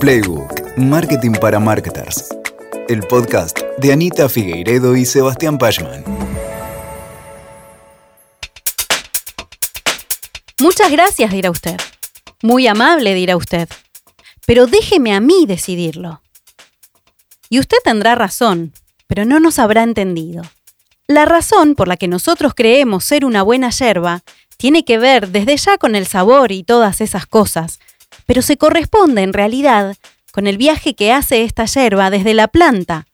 Playbook, Marketing para Marketers. El podcast de Anita Figueiredo y Sebastián Pachman. Muchas gracias, dirá usted. Muy amable, dirá usted. Pero déjeme a mí decidirlo. Y usted tendrá razón, pero no nos habrá entendido. La razón por la que nosotros creemos ser una buena yerba tiene que ver desde ya con el sabor y todas esas cosas, pero se corresponde en realidad con el viaje que hace esta yerba desde la planta.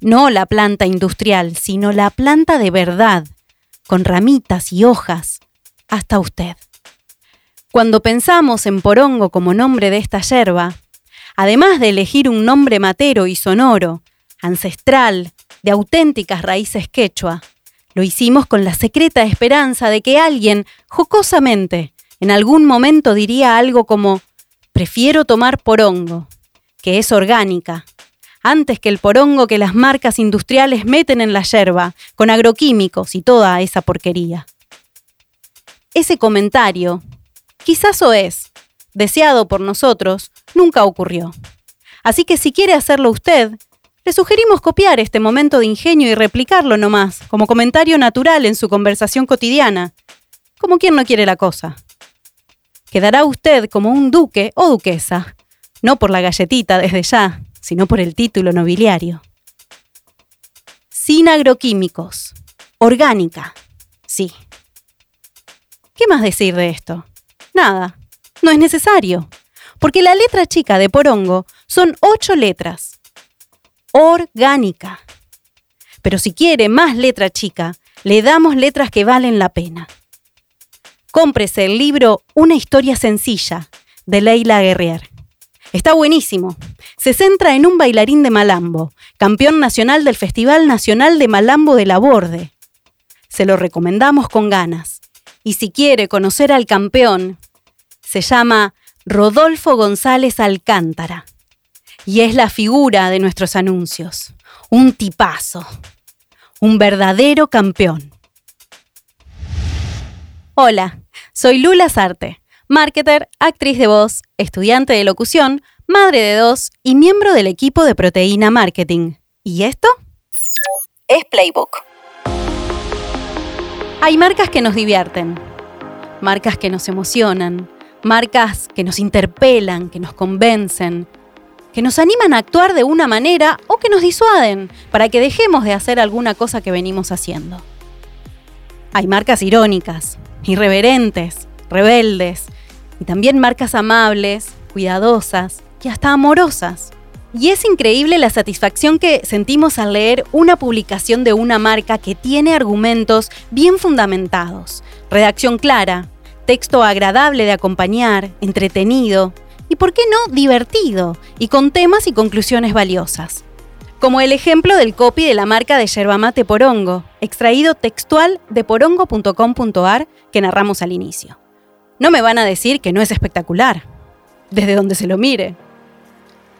No la planta industrial, sino la planta de verdad, con ramitas y hojas, hasta usted. Cuando pensamos en porongo como nombre de esta yerba, además de elegir un nombre matero y sonoro, ancestral, de auténticas raíces quechua, lo hicimos con la secreta esperanza de que alguien, jocosamente, en algún momento diría algo como, prefiero tomar porongo, que es orgánica, antes que el porongo que las marcas industriales meten en la yerba, con agroquímicos y toda esa porquería. Ese comentario, quizás o es, deseado por nosotros, nunca ocurrió. Así que si quiere hacerlo usted, le sugerimos copiar este momento de ingenio y replicarlo nomás, como comentario natural en su conversación cotidiana, como quien no quiere la cosa. Quedará usted como un duque o duquesa, no por la galletita desde ya, sino por el título nobiliario. Sin agroquímicos. Orgánica. Sí. ¿Qué más decir de esto? Nada. No es necesario. Porque la letra chica de porongo son ocho letras orgánica. Pero si quiere más letra chica, le damos letras que valen la pena. Cómprese el libro Una historia sencilla de Leila Guerrier. Está buenísimo. Se centra en un bailarín de Malambo, campeón nacional del Festival Nacional de Malambo de la Borde. Se lo recomendamos con ganas. Y si quiere conocer al campeón, se llama Rodolfo González Alcántara y es la figura de nuestros anuncios. Un tipazo. Un verdadero campeón. Hola, soy Lula Sarte, marketer, actriz de voz, estudiante de locución, madre de dos y miembro del equipo de Proteína Marketing. ¿Y esto? Es Playbook. Hay marcas que nos divierten, marcas que nos emocionan, marcas que nos interpelan, que nos convencen, que nos animan a actuar de una manera o que nos disuaden para que dejemos de hacer alguna cosa que venimos haciendo. Hay marcas irónicas, irreverentes, rebeldes, y también marcas amables, cuidadosas y hasta amorosas. Y es increíble la satisfacción que sentimos al leer una publicación de una marca que tiene argumentos bien fundamentados, redacción clara, texto agradable de acompañar, entretenido, y, ¿por qué no, divertido y con temas y conclusiones valiosas. Como el ejemplo del copy de la marca de yerba Porongo, extraído textual de porongo.com.ar que narramos al inicio. No me van a decir que no es espectacular, desde donde se lo mire.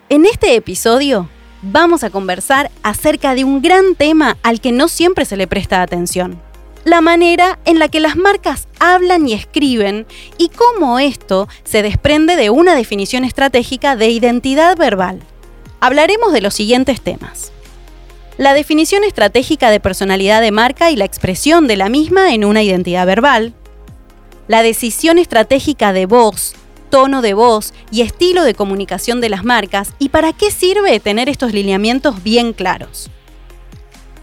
En este episodio vamos a conversar acerca de un gran tema al que no siempre se le presta atención la manera en la que las marcas hablan y escriben y cómo esto se desprende de una definición estratégica de identidad verbal. Hablaremos de los siguientes temas. La definición estratégica de personalidad de marca y la expresión de la misma en una identidad verbal. La decisión estratégica de voz, tono de voz y estilo de comunicación de las marcas y para qué sirve tener estos lineamientos bien claros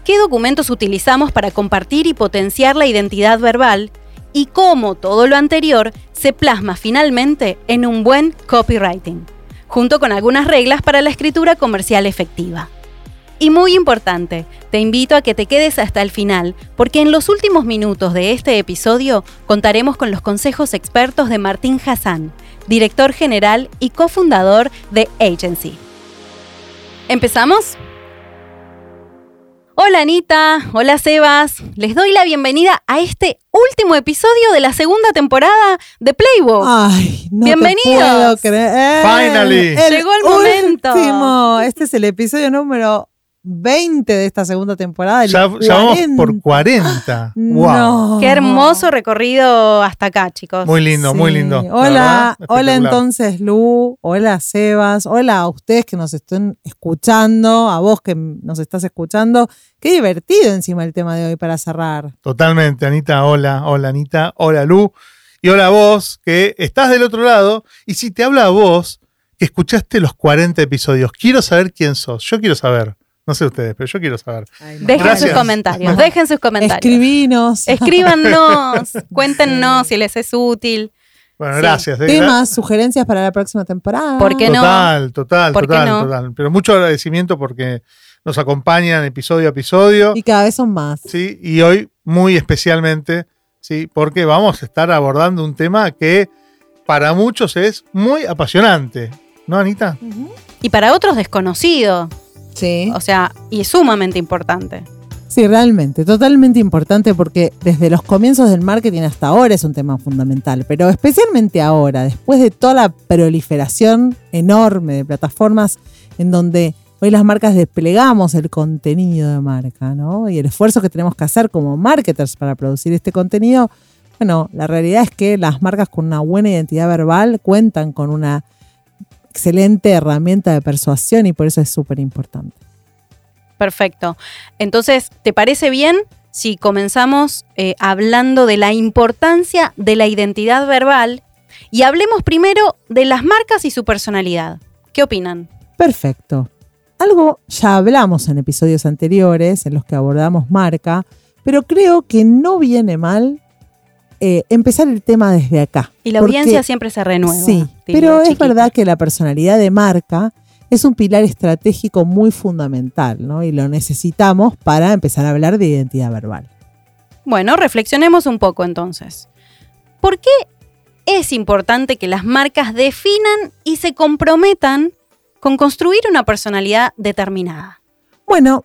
qué documentos utilizamos para compartir y potenciar la identidad verbal y cómo todo lo anterior se plasma finalmente en un buen copywriting, junto con algunas reglas para la escritura comercial efectiva. Y muy importante, te invito a que te quedes hasta el final, porque en los últimos minutos de este episodio contaremos con los consejos expertos de Martín Hassan, director general y cofundador de Agency. ¿Empezamos? Hola Anita, hola Sebas, les doy la bienvenida a este último episodio de la segunda temporada de Playbook. Ay, no Bienvenidos. te puedo creer. Finally. El Llegó el momento. último. Este es el episodio número 20 de esta segunda temporada. Ya, ya vamos por 40. Wow. No. Qué hermoso recorrido hasta acá, chicos. Muy lindo, muy lindo. La Hola, hola entonces Lu, hola Sebas, hola a ustedes que nos estén escuchando, a vos que nos estás escuchando. Qué divertido encima el tema de hoy para cerrar. Totalmente, Anita. Hola, hola, Anita. Hola, Lu. Y hola a vos, que estás del otro lado. Y si te habla a vos, que escuchaste los 40 episodios, quiero saber quién sos. Yo quiero saber. No sé ustedes, pero yo quiero saber. Dejen Gracias. sus comentarios, dejen sus comentarios. Escribinos Escríbanos, cuéntenos si les es útil. Bueno, Sí. gracias. eh, temas, sugerencias para la próxima temporada. ¿Por qué no? Total, total, ¿Por qué total, no? total. Pero mucho agradecimiento porque nos acompañan episodio a episodio. Y cada vez son más. ¿sí? Y hoy muy especialmente, ¿sí? porque vamos a estar abordando un tema que para muchos es muy apasionante. ¿No, Anita? Y para otros desconocido, Sí. o sea, y sumamente importante. Sí, realmente, totalmente importante porque desde los comienzos del marketing hasta ahora es un tema fundamental, pero especialmente ahora, después de toda la proliferación enorme de plataformas en donde hoy las marcas desplegamos el contenido de marca, ¿no? Y el esfuerzo que tenemos que hacer como marketers para producir este contenido, bueno, la realidad es que las marcas con una buena identidad verbal cuentan con una excelente herramienta de persuasión y por eso es súper importante. Perfecto. Entonces, ¿te parece bien si comenzamos eh, hablando de la importancia de la identidad verbal y hablemos primero de las marcas y su personalidad? ¿Qué opinan? Perfecto. Algo ya hablamos en episodios anteriores en los que abordamos marca, pero creo que no viene mal eh, empezar el tema desde acá. Y la Porque- audiencia siempre se renueva. Sí, pero es chiquita. verdad que la personalidad de marca es un pilar estratégico muy fundamental, ¿no? Y lo necesitamos para empezar a hablar de identidad verbal. Bueno, reflexionemos un poco entonces. ¿Por qué es importante que las marcas definan y se comprometan con construir una personalidad determinada? Bueno,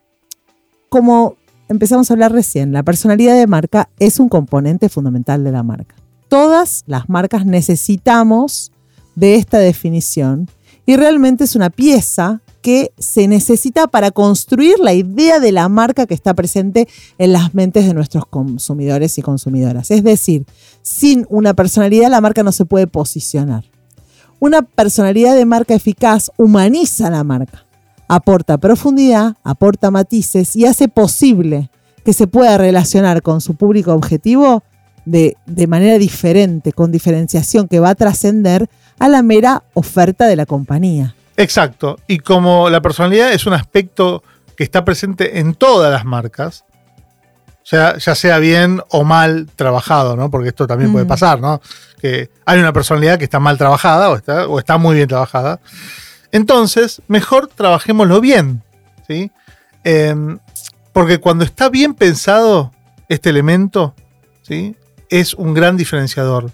como empezamos a hablar recién, la personalidad de marca es un componente fundamental de la marca. Todas las marcas necesitamos de esta definición y realmente es una pieza que se necesita para construir la idea de la marca que está presente en las mentes de nuestros consumidores y consumidoras. Es decir, sin una personalidad la marca no se puede posicionar. Una personalidad de marca eficaz humaniza la marca aporta profundidad, aporta matices y hace posible que se pueda relacionar con su público objetivo de, de manera diferente, con diferenciación que va a trascender a la mera oferta de la compañía. Exacto. Y como la personalidad es un aspecto que está presente en todas las marcas, ya, ya sea bien o mal trabajado, ¿no? Porque esto también puede Mm. pasar, ¿no? Que hay una personalidad que está mal trabajada o está, o está muy bien trabajada. Entonces, mejor trabajémoslo bien, ¿sí? Em, porque cuando está bien pensado este elemento, ¿sí? Es un gran diferenciador.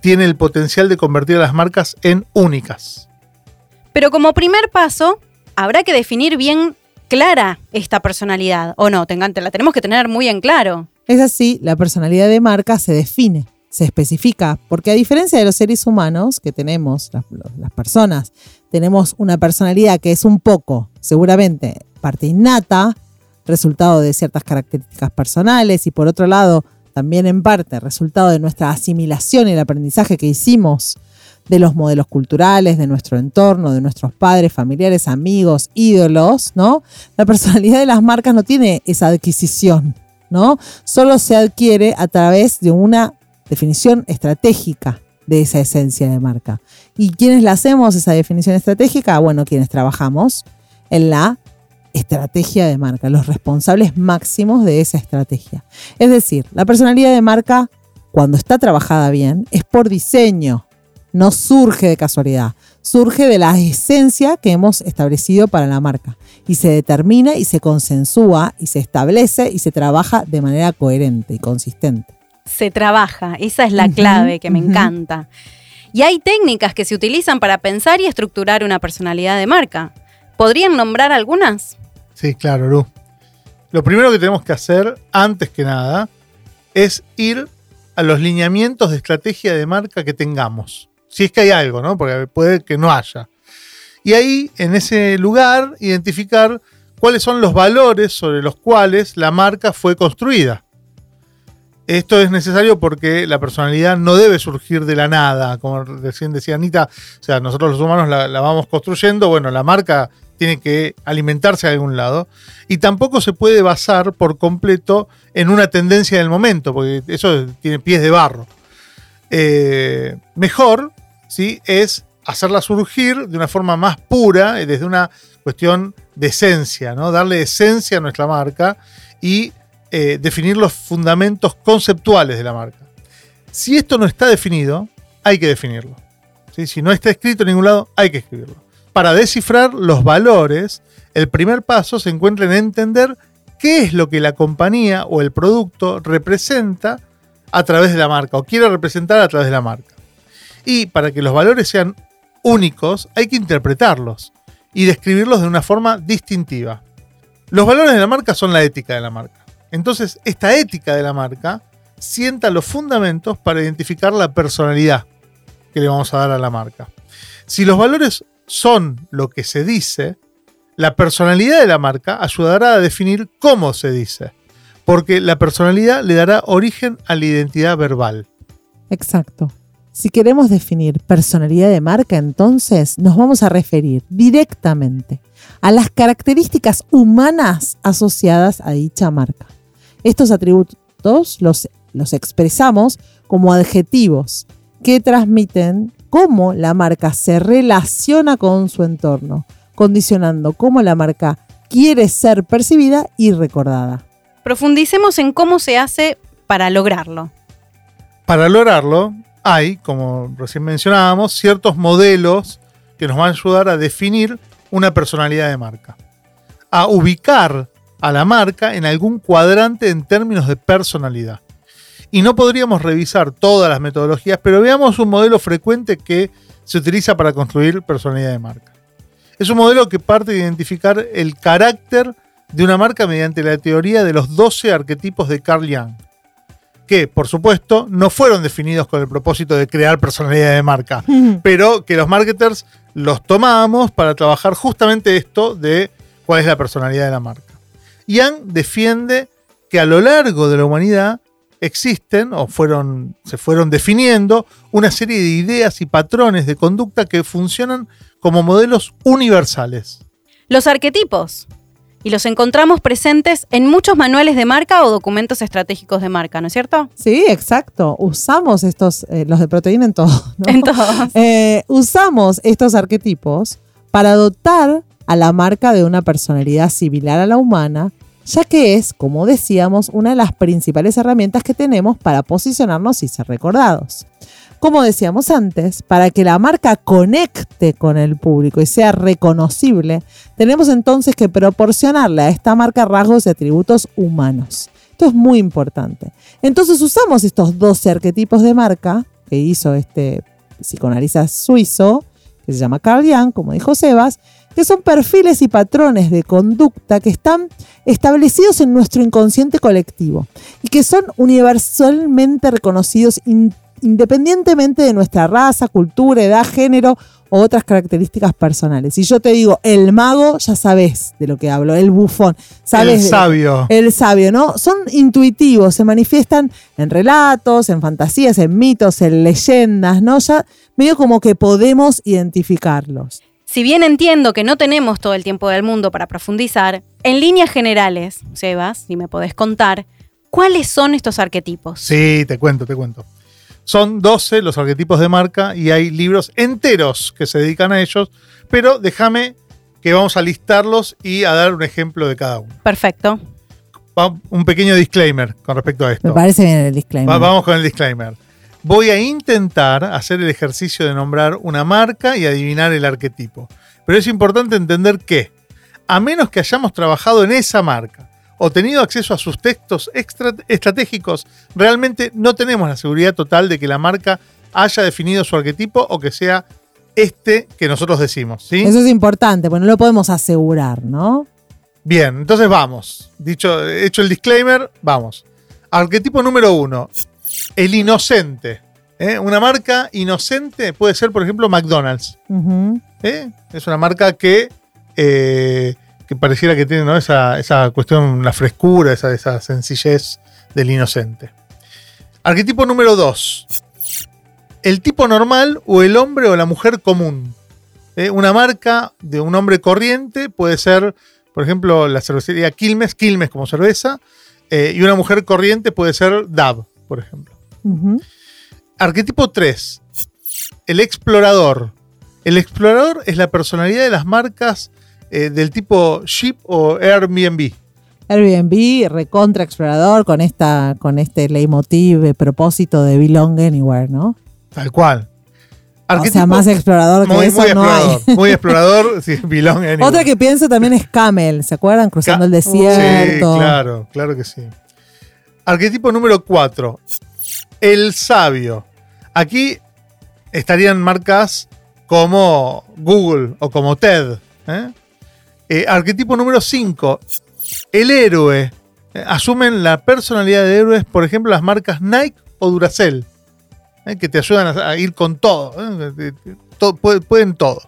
Tiene el potencial de convertir a las marcas en únicas. Pero como primer paso, habrá que definir bien clara esta personalidad, ¿o no? La tenemos que tener muy en claro. Es así, la personalidad de marca se define, se especifica, porque a diferencia de los seres humanos que tenemos, las, las personas, tenemos una personalidad que es un poco, seguramente, parte innata, resultado de ciertas características personales y por otro lado, también en parte, resultado de nuestra asimilación y el aprendizaje que hicimos de los modelos culturales, de nuestro entorno, de nuestros padres, familiares, amigos, ídolos, ¿no? La personalidad de las marcas no tiene esa adquisición, ¿no? Solo se adquiere a través de una definición estratégica de esa esencia de marca. ¿Y quiénes la hacemos esa definición estratégica? Bueno, quienes trabajamos en la estrategia de marca, los responsables máximos de esa estrategia. Es decir, la personalidad de marca, cuando está trabajada bien, es por diseño, no surge de casualidad, surge de la esencia que hemos establecido para la marca y se determina y se consensúa y se establece y se trabaja de manera coherente y consistente. Se trabaja, esa es la clave que me encanta. Y hay técnicas que se utilizan para pensar y estructurar una personalidad de marca. ¿Podrían nombrar algunas? Sí, claro, Lu. Lo primero que tenemos que hacer, antes que nada, es ir a los lineamientos de estrategia de marca que tengamos. Si es que hay algo, ¿no? Porque puede que no haya. Y ahí, en ese lugar, identificar cuáles son los valores sobre los cuales la marca fue construida. Esto es necesario porque la personalidad no debe surgir de la nada, como recién decía Anita, o sea, nosotros los humanos la, vamos construyendo, bueno, la marca tiene que alimentarse de algún lado, y tampoco se puede basar por completo en una tendencia del momento, porque eso tiene pies de barro. Eh, mejor ¿sí? es hacerla surgir de una forma más pura, eh, desde una cuestión de esencia, ¿no? darle esencia a nuestra marca y eh, definir los fundamentos conceptuales de la marca. Si esto no está definido, hay que definirlo. Si no está escrito en ningún lado, hay que escribirlo. Para descifrar los valores, el primer paso se encuentra en entender qué es lo que la compañía o el producto representa a través de la marca o quiere representar a través de la marca. Y para que los valores sean únicos, hay que interpretarlos y describirlos de una forma distintiva. Los valores de la marca son la ética de la marca. Entonces, esta ética de la marca sienta los fundamentos para identificar la personalidad que le vamos a dar a la marca. Si los valores son lo que se dice, la personalidad de la marca ayudará a definir cómo se dice, porque la personalidad le dará origen a la identidad verbal. Exacto. Si queremos definir personalidad de marca, entonces nos vamos a referir directamente a las características humanas asociadas a dicha marca. Estos atributos los, los expresamos como adjetivos que transmiten cómo la marca se relaciona con su entorno, condicionando cómo la marca quiere ser percibida y recordada. Profundicemos en cómo se hace para lograrlo. Para lograrlo, hay, como recién mencionábamos, ciertos modelos que nos van a ayudar a definir una personalidad de marca, a ubicar a la marca en algún cuadrante en términos de personalidad. Y no podríamos revisar todas las metodologías, pero veamos un modelo frecuente que se utiliza para construir personalidad de marca. Es un modelo que parte de identificar el carácter de una marca mediante la teoría de los 12 arquetipos de Carl Jung, que por supuesto no fueron definidos con el propósito de crear personalidad de marca, pero que los marketers los tomamos para trabajar justamente esto de cuál es la personalidad de la marca. Young defiende que a lo largo de la humanidad existen o fueron, se fueron definiendo una serie de ideas y patrones de conducta que funcionan como modelos universales. Los arquetipos. Y los encontramos presentes en muchos manuales de marca o documentos estratégicos de marca, ¿no es cierto? Sí, exacto. Usamos estos, eh, los de proteína en todo. ¿no? En todos. Eh, usamos estos arquetipos para dotar a la marca de una personalidad similar a la humana, ya que es, como decíamos, una de las principales herramientas que tenemos para posicionarnos y ser recordados. Como decíamos antes, para que la marca conecte con el público y sea reconocible, tenemos entonces que proporcionarle a esta marca rasgos y atributos humanos. Esto es muy importante. Entonces usamos estos 12 arquetipos de marca que hizo este psicoanalista suizo, que se llama Carl como dijo Sebas, que son perfiles y patrones de conducta que están establecidos en nuestro inconsciente colectivo y que son universalmente reconocidos in- independientemente de nuestra raza, cultura, edad, género o otras características personales. Si yo te digo el mago, ya sabes de lo que hablo, el bufón, sabes el sabio. el sabio, ¿no? Son intuitivos, se manifiestan en relatos, en fantasías, en mitos, en leyendas, ¿no? Ya medio como que podemos identificarlos. Si bien entiendo que no tenemos todo el tiempo del mundo para profundizar, en líneas generales, Sebas, si me podés contar, ¿cuáles son estos arquetipos? Sí, te cuento, te cuento. Son 12 los arquetipos de marca y hay libros enteros que se dedican a ellos, pero déjame que vamos a listarlos y a dar un ejemplo de cada uno. Perfecto. Un pequeño disclaimer con respecto a Me esto. parece bien el disclaimer. Va- vamos con el disclaimer. Voy a intentar hacer el ejercicio de nombrar una marca y adivinar el arquetipo. Pero es importante entender que, a menos que hayamos trabajado en esa marca o tenido acceso a sus textos extra- estratégicos, realmente no tenemos la seguridad total de que la marca haya definido su arquetipo o que sea este que nosotros decimos. ¿sí? Eso es importante, porque no lo podemos asegurar, ¿no? Bien, entonces vamos. Dicho, hecho el disclaimer, vamos. Arquetipo número uno, el inocente. ¿eh? Una marca inocente puede ser, por ejemplo, McDonald's. ¿eh? Es una marca que eh, que pareciera que tiene ¿no? esa, esa cuestión, la frescura, esa, esa sencillez del inocente. Arquetipo número 2. El tipo normal o el hombre o la mujer común. Una marca de un hombre corriente puede ser, por ejemplo, la cervecería Quilmes, Quilmes como cerveza, y una mujer corriente puede ser DAB, por ejemplo. Arquetipo 3. El explorador. El explorador es la personalidad de las marcas eh, del tipo Ship o Airbnb. Airbnb, recontra explorador, con esta, con este leitmotiv, eh, propósito de Belong Anywhere, ¿no? Tal cual. o sea, más explorador que muy, eso muy no hay. explorador. Muy explorador, sí, belong anywhere. Otra que pienso también es Camel, ¿se acuerdan? Cruzando el Sí, desierto. claro, claro que sí. Arquetipo número 4. El sabio. Aquí estarían marcas como Google o como TED. ¿eh? Eh, arquetipo número 5. El héroe. Eh, asumen la personalidad de héroes, por ejemplo, las marcas Nike o Duracell, que te ayudan a, ir con todo. To- pueden, pueden todo.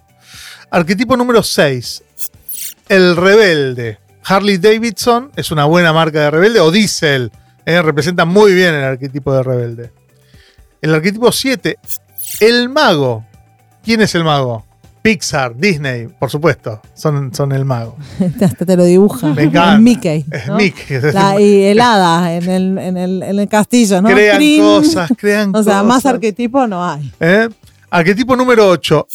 Arquetipo número 6. El rebelde. Harley Davidson es una buena marca de rebelde, o Diesel. ¿Eh? representa muy bien el arquetipo de rebelde. El arquetipo 7. El mago. ¿Quién es el mago? Pixar, Disney, por supuesto, son, son el mago. Hasta te lo dibuja. Me encanta. Es Mickey. Es. Mickey. es La- y el hada en el, en el, en el castillo, ¿no? crean cosas, crean O sea, más cosas. arquetipo no hay. ¿Eh? Arquetipo número 8,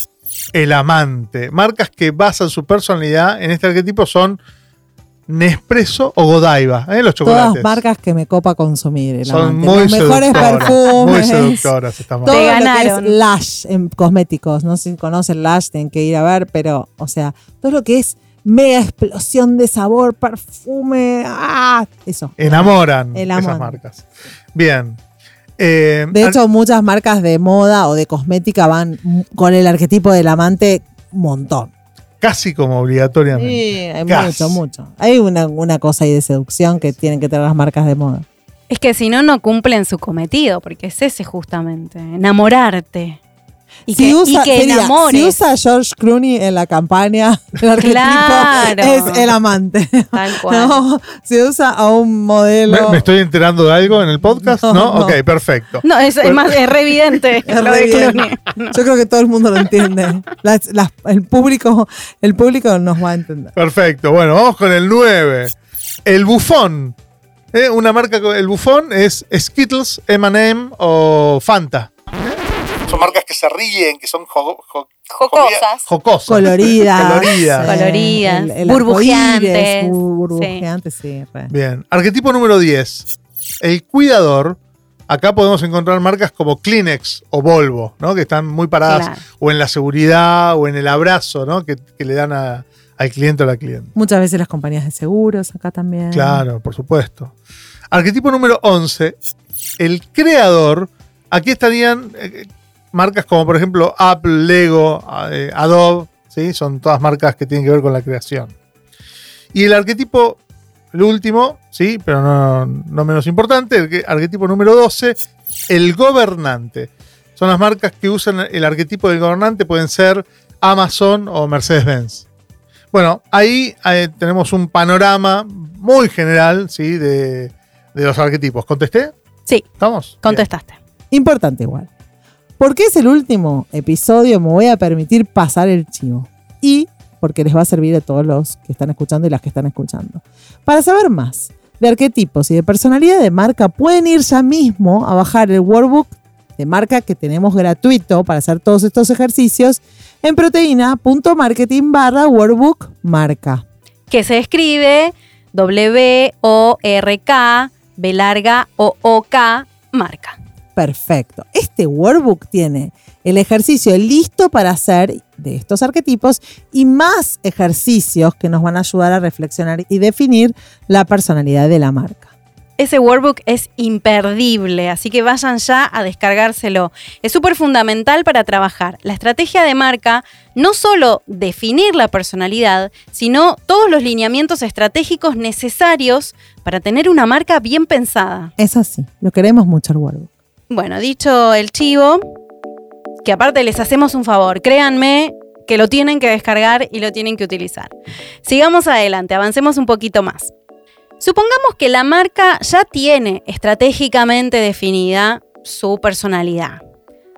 el amante. Marcas que basan su personalidad en este arquetipo son Nespresso o Godiva, ¿eh? los chocolates. Todas marcas que me copa consumir. El son amante. muy Los mejores seductoras, perfumes. Muy seductoras estas marcas. Todo Te lo que ganaron. es Lush en cosméticos. No sé si conocen Lush, tienen que ir a ver, pero, o sea, todo lo que es mega explosión de sabor, perfume. ¡Ah! Eso. Enamoran El esas marcas. Bien. Eh, De hecho, muchas marcas de moda o de cosmética van con el arquetipo del amante un montón. Casi como obligatoriamente. Sí, hay Casi. mucho, mucho. Hay una, una cosa ahí de seducción que tienen que tener las marcas de moda. Es que si no, no cumplen su cometido, porque es ese justamente, enamorarte. Y que, y que sería, enamores. si usa George Clooney en la campaña, el arquetipo Claro. es el amante. Tal cual. No, si usa a un ¿Me, modelo. me estoy enterando de algo en el podcast? No, No, no. Ok, perfecto. No, es, es más, es re evidente Es lo re. Clooney. No. Yo creo que todo el mundo lo entiende. Las- las- el, público, el público nos va a entender. Perfecto. Bueno, vamos con el 9. El bufón. ¿Eh? Una marca, con- el bufón es Skittles, M&M o Fanta. Son marcas que se ríen, que son jo- jo- Jocosas. jocosas. Coloridas. Coloridas. Coloridas, el- el burbujeantes. burbujeantes, sí. Bien. Arquetipo número 10. El cuidador. Acá podemos encontrar marcas como Kleenex o Volvo, ¿no? Que están muy paradas Claro. o en la seguridad o en el abrazo, ¿no? Que, que le dan a- al cliente o la cliente. Muchas veces las compañías de seguros acá también. Claro, por supuesto. Arquetipo número 11. El creador. Aquí estarían eh, marcas como por ejemplo Apple, Lego, eh, Adobe. ¿sí? Son todas marcas que tienen que ver con la creación. Y el arquetipo, el último, sí, pero no, no menos importante, el que- arquetipo número 12, el gobernante. Son las marcas que usan el arquetipo del gobernante, pueden ser Amazon o Mercedes-Benz. Bueno, ahí eh, tenemos un panorama muy general ¿sí? de, de los arquetipos. ¿Contesté? Sí, ¿Estamos? contestaste. Importante igual. Porque es el último episodio, me voy a permitir pasar el chivo. Y porque les va a servir a todos los que están escuchando y las que están escuchando. Para saber más de arquetipos y de personalidad de marca, pueden ir ya mismo a bajar el workbook de marca que tenemos gratuito para hacer todos estos ejercicios en proteína.marketing barra workbook marca. Que se escribe W-O-R-K, B larga O-O-K, marca. Perfecto. Este workbook tiene el ejercicio listo para hacer de estos arquetipos y más ejercicios que nos van a ayudar a reflexionar y definir la personalidad de la marca. Ese workbook es imperdible, así que vayan ya a descargárselo. Es súper fundamental para trabajar la estrategia de marca, no solo definir la personalidad, sino todos los lineamientos estratégicos necesarios para tener una marca bien pensada. Es así, lo queremos mucho el workbook. Bueno, dicho el chivo, que aparte les hacemos un favor, créanme que lo tienen que descargar y lo tienen que utilizar. Sigamos adelante, avancemos un poquito más. Supongamos que la marca ya tiene estratégicamente definida su personalidad.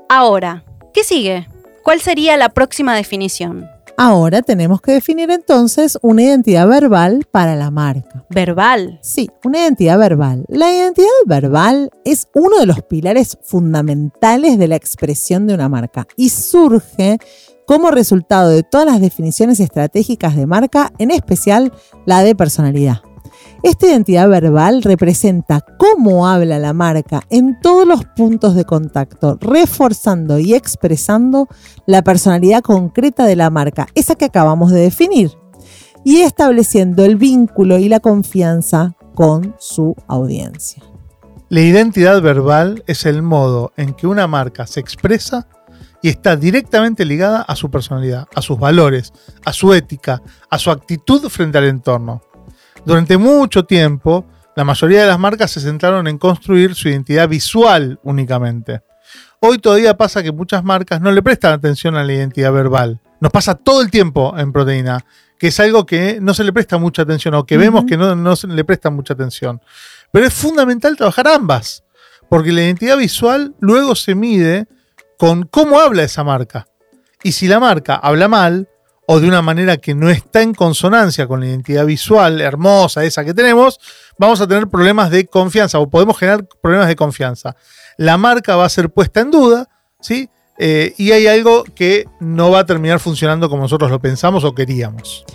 Ahora, ¿qué sigue? ¿Cuál sería la próxima definición? Ahora tenemos que definir entonces una identidad verbal para la marca. Verbal. Sí, una identidad verbal. La identidad verbal es uno de los pilares fundamentales de la expresión de una marca y surge como resultado de todas las definiciones estratégicas de marca, en especial la de personalidad. Esta identidad verbal representa cómo habla la marca en todos los puntos de contacto, reforzando y expresando la personalidad concreta de la marca, esa que acabamos de definir, y estableciendo el vínculo y la confianza con su audiencia. La identidad verbal es el modo en que una marca se expresa y está directamente ligada a su personalidad, a sus valores, a su ética, a su actitud frente al entorno. Durante mucho tiempo, la mayoría de las marcas se centraron en construir su identidad visual únicamente. Hoy todavía pasa que muchas marcas no le prestan atención a la identidad verbal. Nos pasa todo el tiempo en proteína, que es algo que no se le presta mucha atención o que vemos que no, no se le presta mucha atención. Pero es fundamental trabajar ambas, porque la identidad visual luego se mide con cómo habla esa marca. Y si la marca habla mal, o de una manera que no está en consonancia con la identidad visual hermosa esa que tenemos, vamos a tener problemas de confianza o podemos generar problemas de confianza. La marca va a ser puesta en duda, ¿sí? Eh, y hay algo que no va a terminar funcionando como nosotros lo pensamos o queríamos.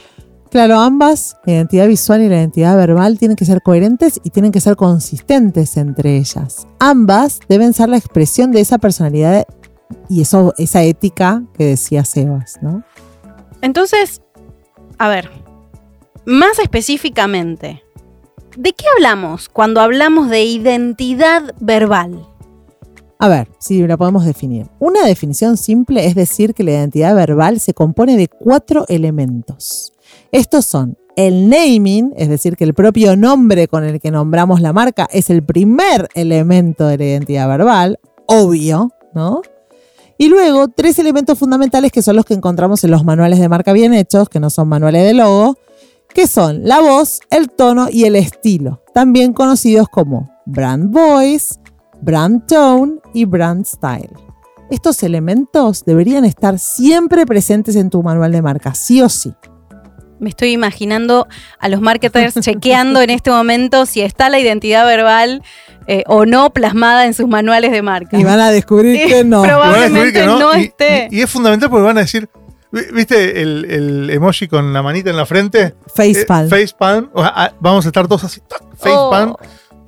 Claro, ambas, la identidad visual y la identidad verbal, tienen que ser coherentes y tienen que ser consistentes entre ellas. Ambas deben ser la expresión de esa personalidad y eso, esa ética que decía Sebas, ¿no? Entonces, a ver, más específicamente, ¿de qué hablamos cuando hablamos de identidad verbal? A ver, si la podemos definir. Una definición simple es decir que la identidad verbal se compone de cuatro elementos. Estos son el naming, es decir, que el propio nombre con el que nombramos la marca es el primer elemento de la identidad verbal, obvio, ¿no? Y luego, tres elementos fundamentales que son los que encontramos en los manuales de marca bien hechos, que no son manuales de logo, que son la voz, el tono y el estilo, también conocidos como brand voice, brand tone y brand style. Estos elementos deberían estar siempre presentes en tu manual de marca, sí o sí. Me estoy imaginando a los marketers chequeando en este momento si está la identidad verbal eh, o no plasmada en sus manuales de marca. Y van a descubrir que no. Probablemente no, y, esté. Y, es fundamental porque van a decir, ¿viste el, el emoji con la manita en la frente? Facepalm. Eh, facepalm. O sea, ah, vamos a estar todos así. Facepalm. Oh.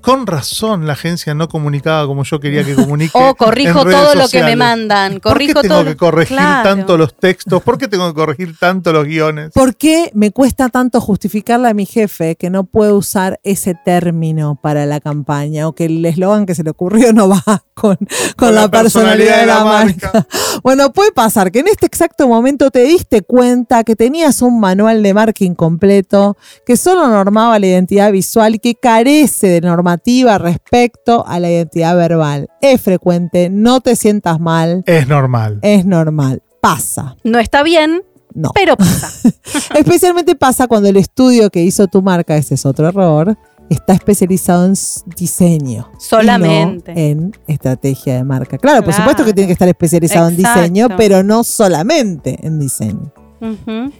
Con razón la agencia no comunicaba como yo quería que comunique. O Oh, corrijo en redes todo lo que me mandan. ¿Por qué Corrijo tengo todo. que corregir Claro. tanto los textos? ¿Por qué tengo que corregir tanto los guiones? ¿Por qué me cuesta tanto justificarle a mi jefe que no puede usar ese término para la campaña o que el eslogan que se le ocurrió no va con, con, la, personalidad, de la, marca? Bueno, puede pasar que en este exacto momento te diste cuenta que tenías un manual de marca incompleto, que solo normaba la identidad visual y que carece de normativa respecto a la identidad verbal. Es frecuente, no te sientas mal, Es normal. es normal, pasa. No está bien, No. pero pasa. Especialmente pasa cuando el estudio que hizo tu marca, ese es otro error, está especializado en diseño. y Solamente. no en estrategia de marca. Claro, por supuesto que tiene que estar especializado en diseño, pero no solamente en diseño.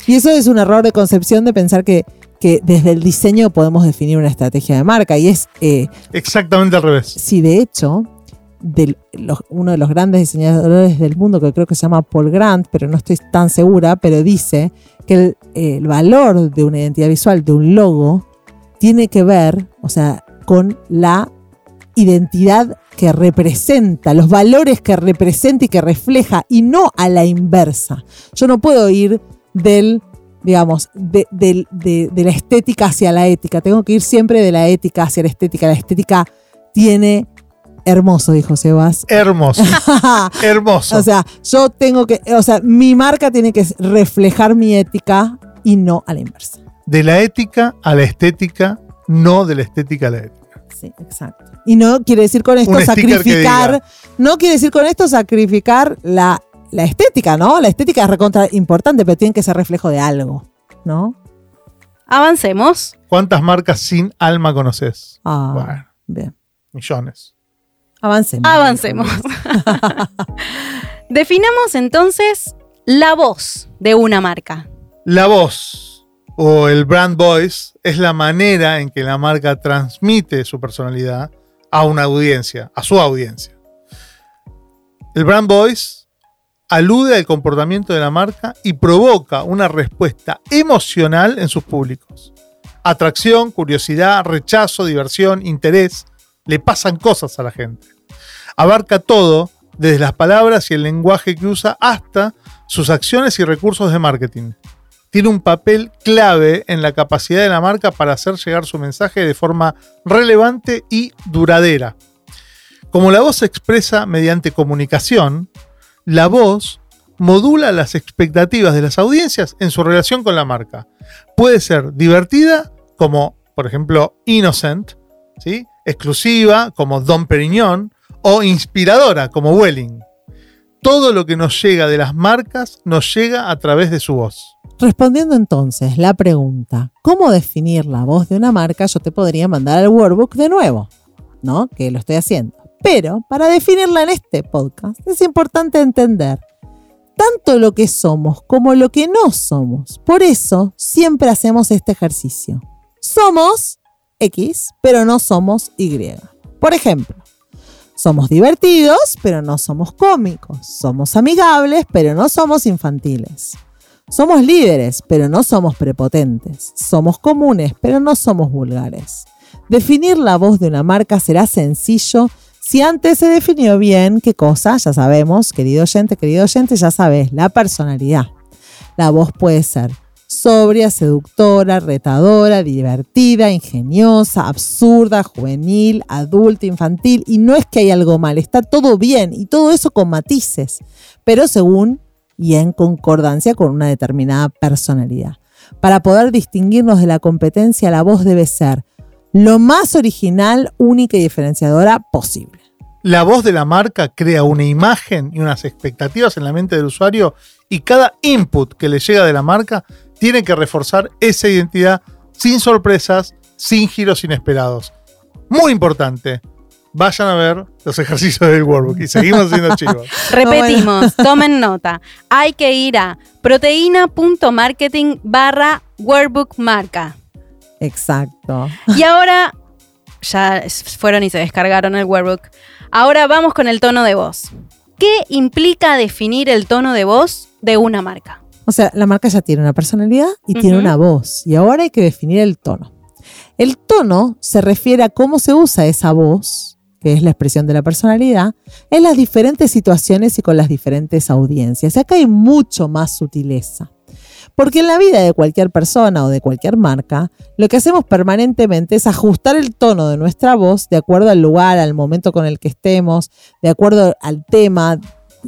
Y eso es un error de concepción de pensar que, que desde el diseño podemos definir una estrategia de marca. Y es, eh, Exactamente al revés. si de hecho, del- los- uno de los grandes diseñadores del mundo, que creo que se llama Paul Grant, pero no estoy tan segura, pero dice que el, el valor de una identidad visual, de un logo, tiene que ver, o sea, con la identidad que representa, los valores que representa y que refleja, y no a la inversa. Yo no puedo ir del, digamos, de, de- de la estética hacia la ética. Tengo que ir siempre de la ética hacia la estética. La estética tiene hermoso, dijo Sebas. Hermoso. Hermoso. o sea, yo tengo que, o sea, mi marca tiene que reflejar mi ética y no a la inversa. de la ética a la estética, no de la estética a la ética. Sí, exacto. Y no quiere decir con esto Un sacrificar, no quiere decir con esto sacrificar la la estética, ¿no? La estética es recontra importante, pero tiene que ser reflejo de algo, ¿no? Avancemos. ¿Cuántas marcas sin alma conoces? Ah, Bueno, bien. millones. Avancemos. Avancemos. Definamos entonces la voz de una marca. La voz o el brand voice es la manera en que la marca transmite su personalidad a una audiencia, a su audiencia. El brand voice alude al comportamiento de la marca y provoca una respuesta emocional en sus públicos. Atracción, curiosidad, rechazo, diversión, interés. Le pasan cosas a la gente. Abarca todo, desde las palabras y el lenguaje que usa hasta sus acciones y recursos de marketing. Tiene un papel clave en la capacidad de la marca para hacer llegar su mensaje de forma relevante y duradera. Como la voz se expresa mediante comunicación, la voz modula las expectativas de las audiencias en su relación con la marca. Puede ser divertida, como por ejemplo Innocent, ¿sí? exclusiva, como Don Perignon, o inspiradora, como Welling. Todo lo que nos llega de las marcas nos llega a través de su voz. Respondiendo entonces la pregunta, ¿cómo definir la voz de una marca? Yo te podría mandar al workbook de nuevo, ¿no? Que lo estoy haciendo. Pero para definirla en este podcast es importante entender tanto lo que somos como lo que no somos. Por eso siempre hacemos este ejercicio. Somos X, pero no somos Y. Por ejemplo, somos divertidos, pero no somos cómicos. Somos amigables, pero no somos infantiles. Somos líderes, pero no somos prepotentes. Somos comunes, pero no somos vulgares. Definir la voz de una marca será sencillo si antes se definió bien qué cosa, ya sabemos, querido oyente, querido oyente, ya sabes, la personalidad. La voz puede ser sobria, seductora, retadora, divertida, ingeniosa, absurda, juvenil, adulta, infantil. Y no es que hay algo mal, está todo bien y todo eso con matices, pero según y en concordancia con una determinada personalidad. Para poder distinguirnos de la competencia, la voz debe ser lo más original, única y diferenciadora posible. La voz de la marca crea una imagen y unas expectativas en la mente del usuario y cada input que le llega de la marca tiene que reforzar esa identidad sin sorpresas, sin giros inesperados. Muy importante. Vayan a ver los ejercicios del workbook y seguimos haciendo chivos. Repetimos, tomen nota. Hay que ir a proteína.marketing barra workbook marca. Exacto. Y ahora ya fueron y se descargaron el workbook. Ahora vamos con el tono de voz. ¿Qué implica definir el tono de voz de una marca? O sea, la marca ya tiene una personalidad y tiene una voz. Y ahora hay que definir el tono. El tono se refiere a cómo se usa esa voz, que es la expresión de la personalidad, en las diferentes situaciones y con las diferentes audiencias. Y acá hay mucho más sutileza. Porque en la vida de cualquier persona o de cualquier marca, lo que hacemos permanentemente es ajustar el tono de nuestra voz de acuerdo al lugar, al momento con el que estemos, de acuerdo al tema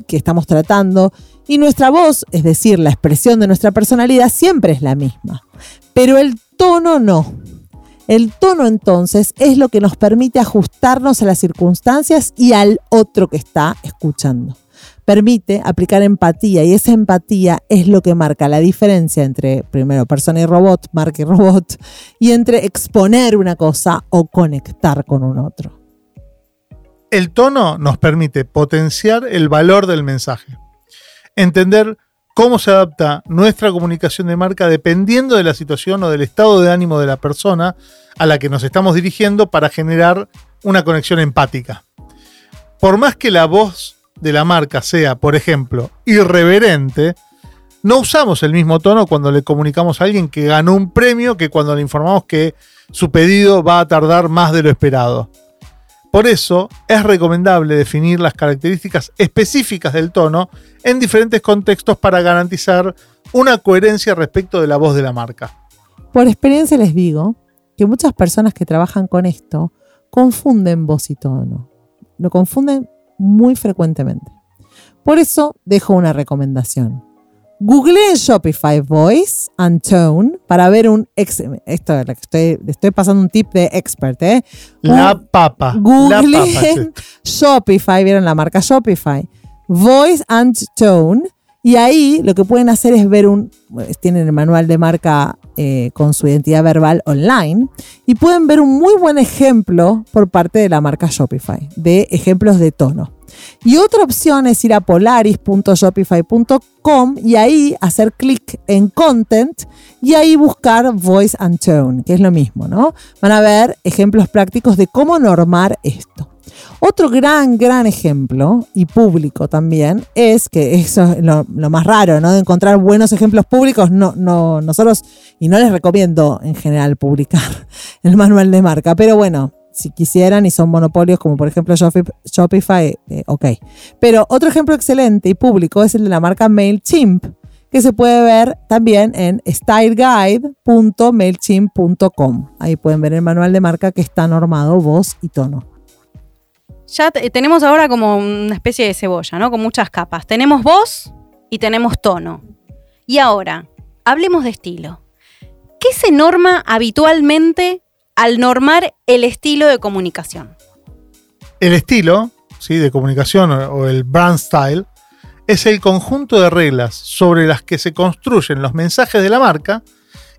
que estamos tratando. Y nuestra voz, es decir, la expresión de nuestra personalidad, siempre es la misma. Pero el tono no. El tono entonces es lo que nos permite ajustarnos a las circunstancias y al otro que está escuchando. Permite aplicar empatía y esa empatía es lo que marca la diferencia entre, primero, persona y robot, marca y robot, y entre exponer una cosa o conectar con un otro. El tono nos permite potenciar el valor del mensaje. Entender cómo se adapta nuestra comunicación de marca dependiendo de la situación o del estado de ánimo de la persona a la que nos estamos dirigiendo para generar una conexión empática. Por más que la voz de la marca sea, por ejemplo, irreverente, no usamos el mismo tono cuando le comunicamos a alguien que ganó un premio que cuando le informamos que su pedido va a tardar más de lo esperado. Por eso es recomendable definir las características específicas del tono en diferentes contextos para garantizar una coherencia respecto de la voz de la marca. Por experiencia les digo que muchas personas que trabajan con esto confunden voz y tono. Lo confunden muy frecuentemente. Por eso dejo una recomendación. Googleen Shopify Voice and Tone para ver un ex esto es lo que estoy, estoy pasando un tip de expert, ¿eh? La papa. Googleen esto. Shopify, vieron la marca Shopify. Voice and Tone. Y ahí lo que pueden hacer es ver un, tienen el manual de marca eh, con su identidad verbal online y pueden ver un muy buen ejemplo por parte de la marca Shopify, de ejemplos de tono. Y otra opción es ir a polaris.shopify.com y ahí hacer clic en Content y ahí buscar Voice and Tone, que es lo mismo, ¿no? Van a ver ejemplos prácticos de cómo normar esto. Otro gran, gran ejemplo, y público también, es que eso es lo, más raro, ¿no? De encontrar buenos ejemplos públicos. No, no, nosotros, y no les recomiendo en general publicar el manual de marca, pero bueno, si quisieran y son monopolios como por ejemplo Shopif- Shopify, eh, ok. Pero otro ejemplo excelente y público es el de la marca MailChimp, que se puede ver también en styleguide.mailchimp.com. Ahí pueden ver el manual de marca que está normado voz y tono. Ya te- tenemos ahora como una especie de cebolla, ¿no? Con muchas capas. Tenemos voz y tenemos tono. Y ahora, hablemos de estilo. ¿Qué se norma habitualmente al normar el estilo de comunicación? El estilo ¿sí? de comunicación o el brand style es el conjunto de reglas sobre las que se construyen los mensajes de la marca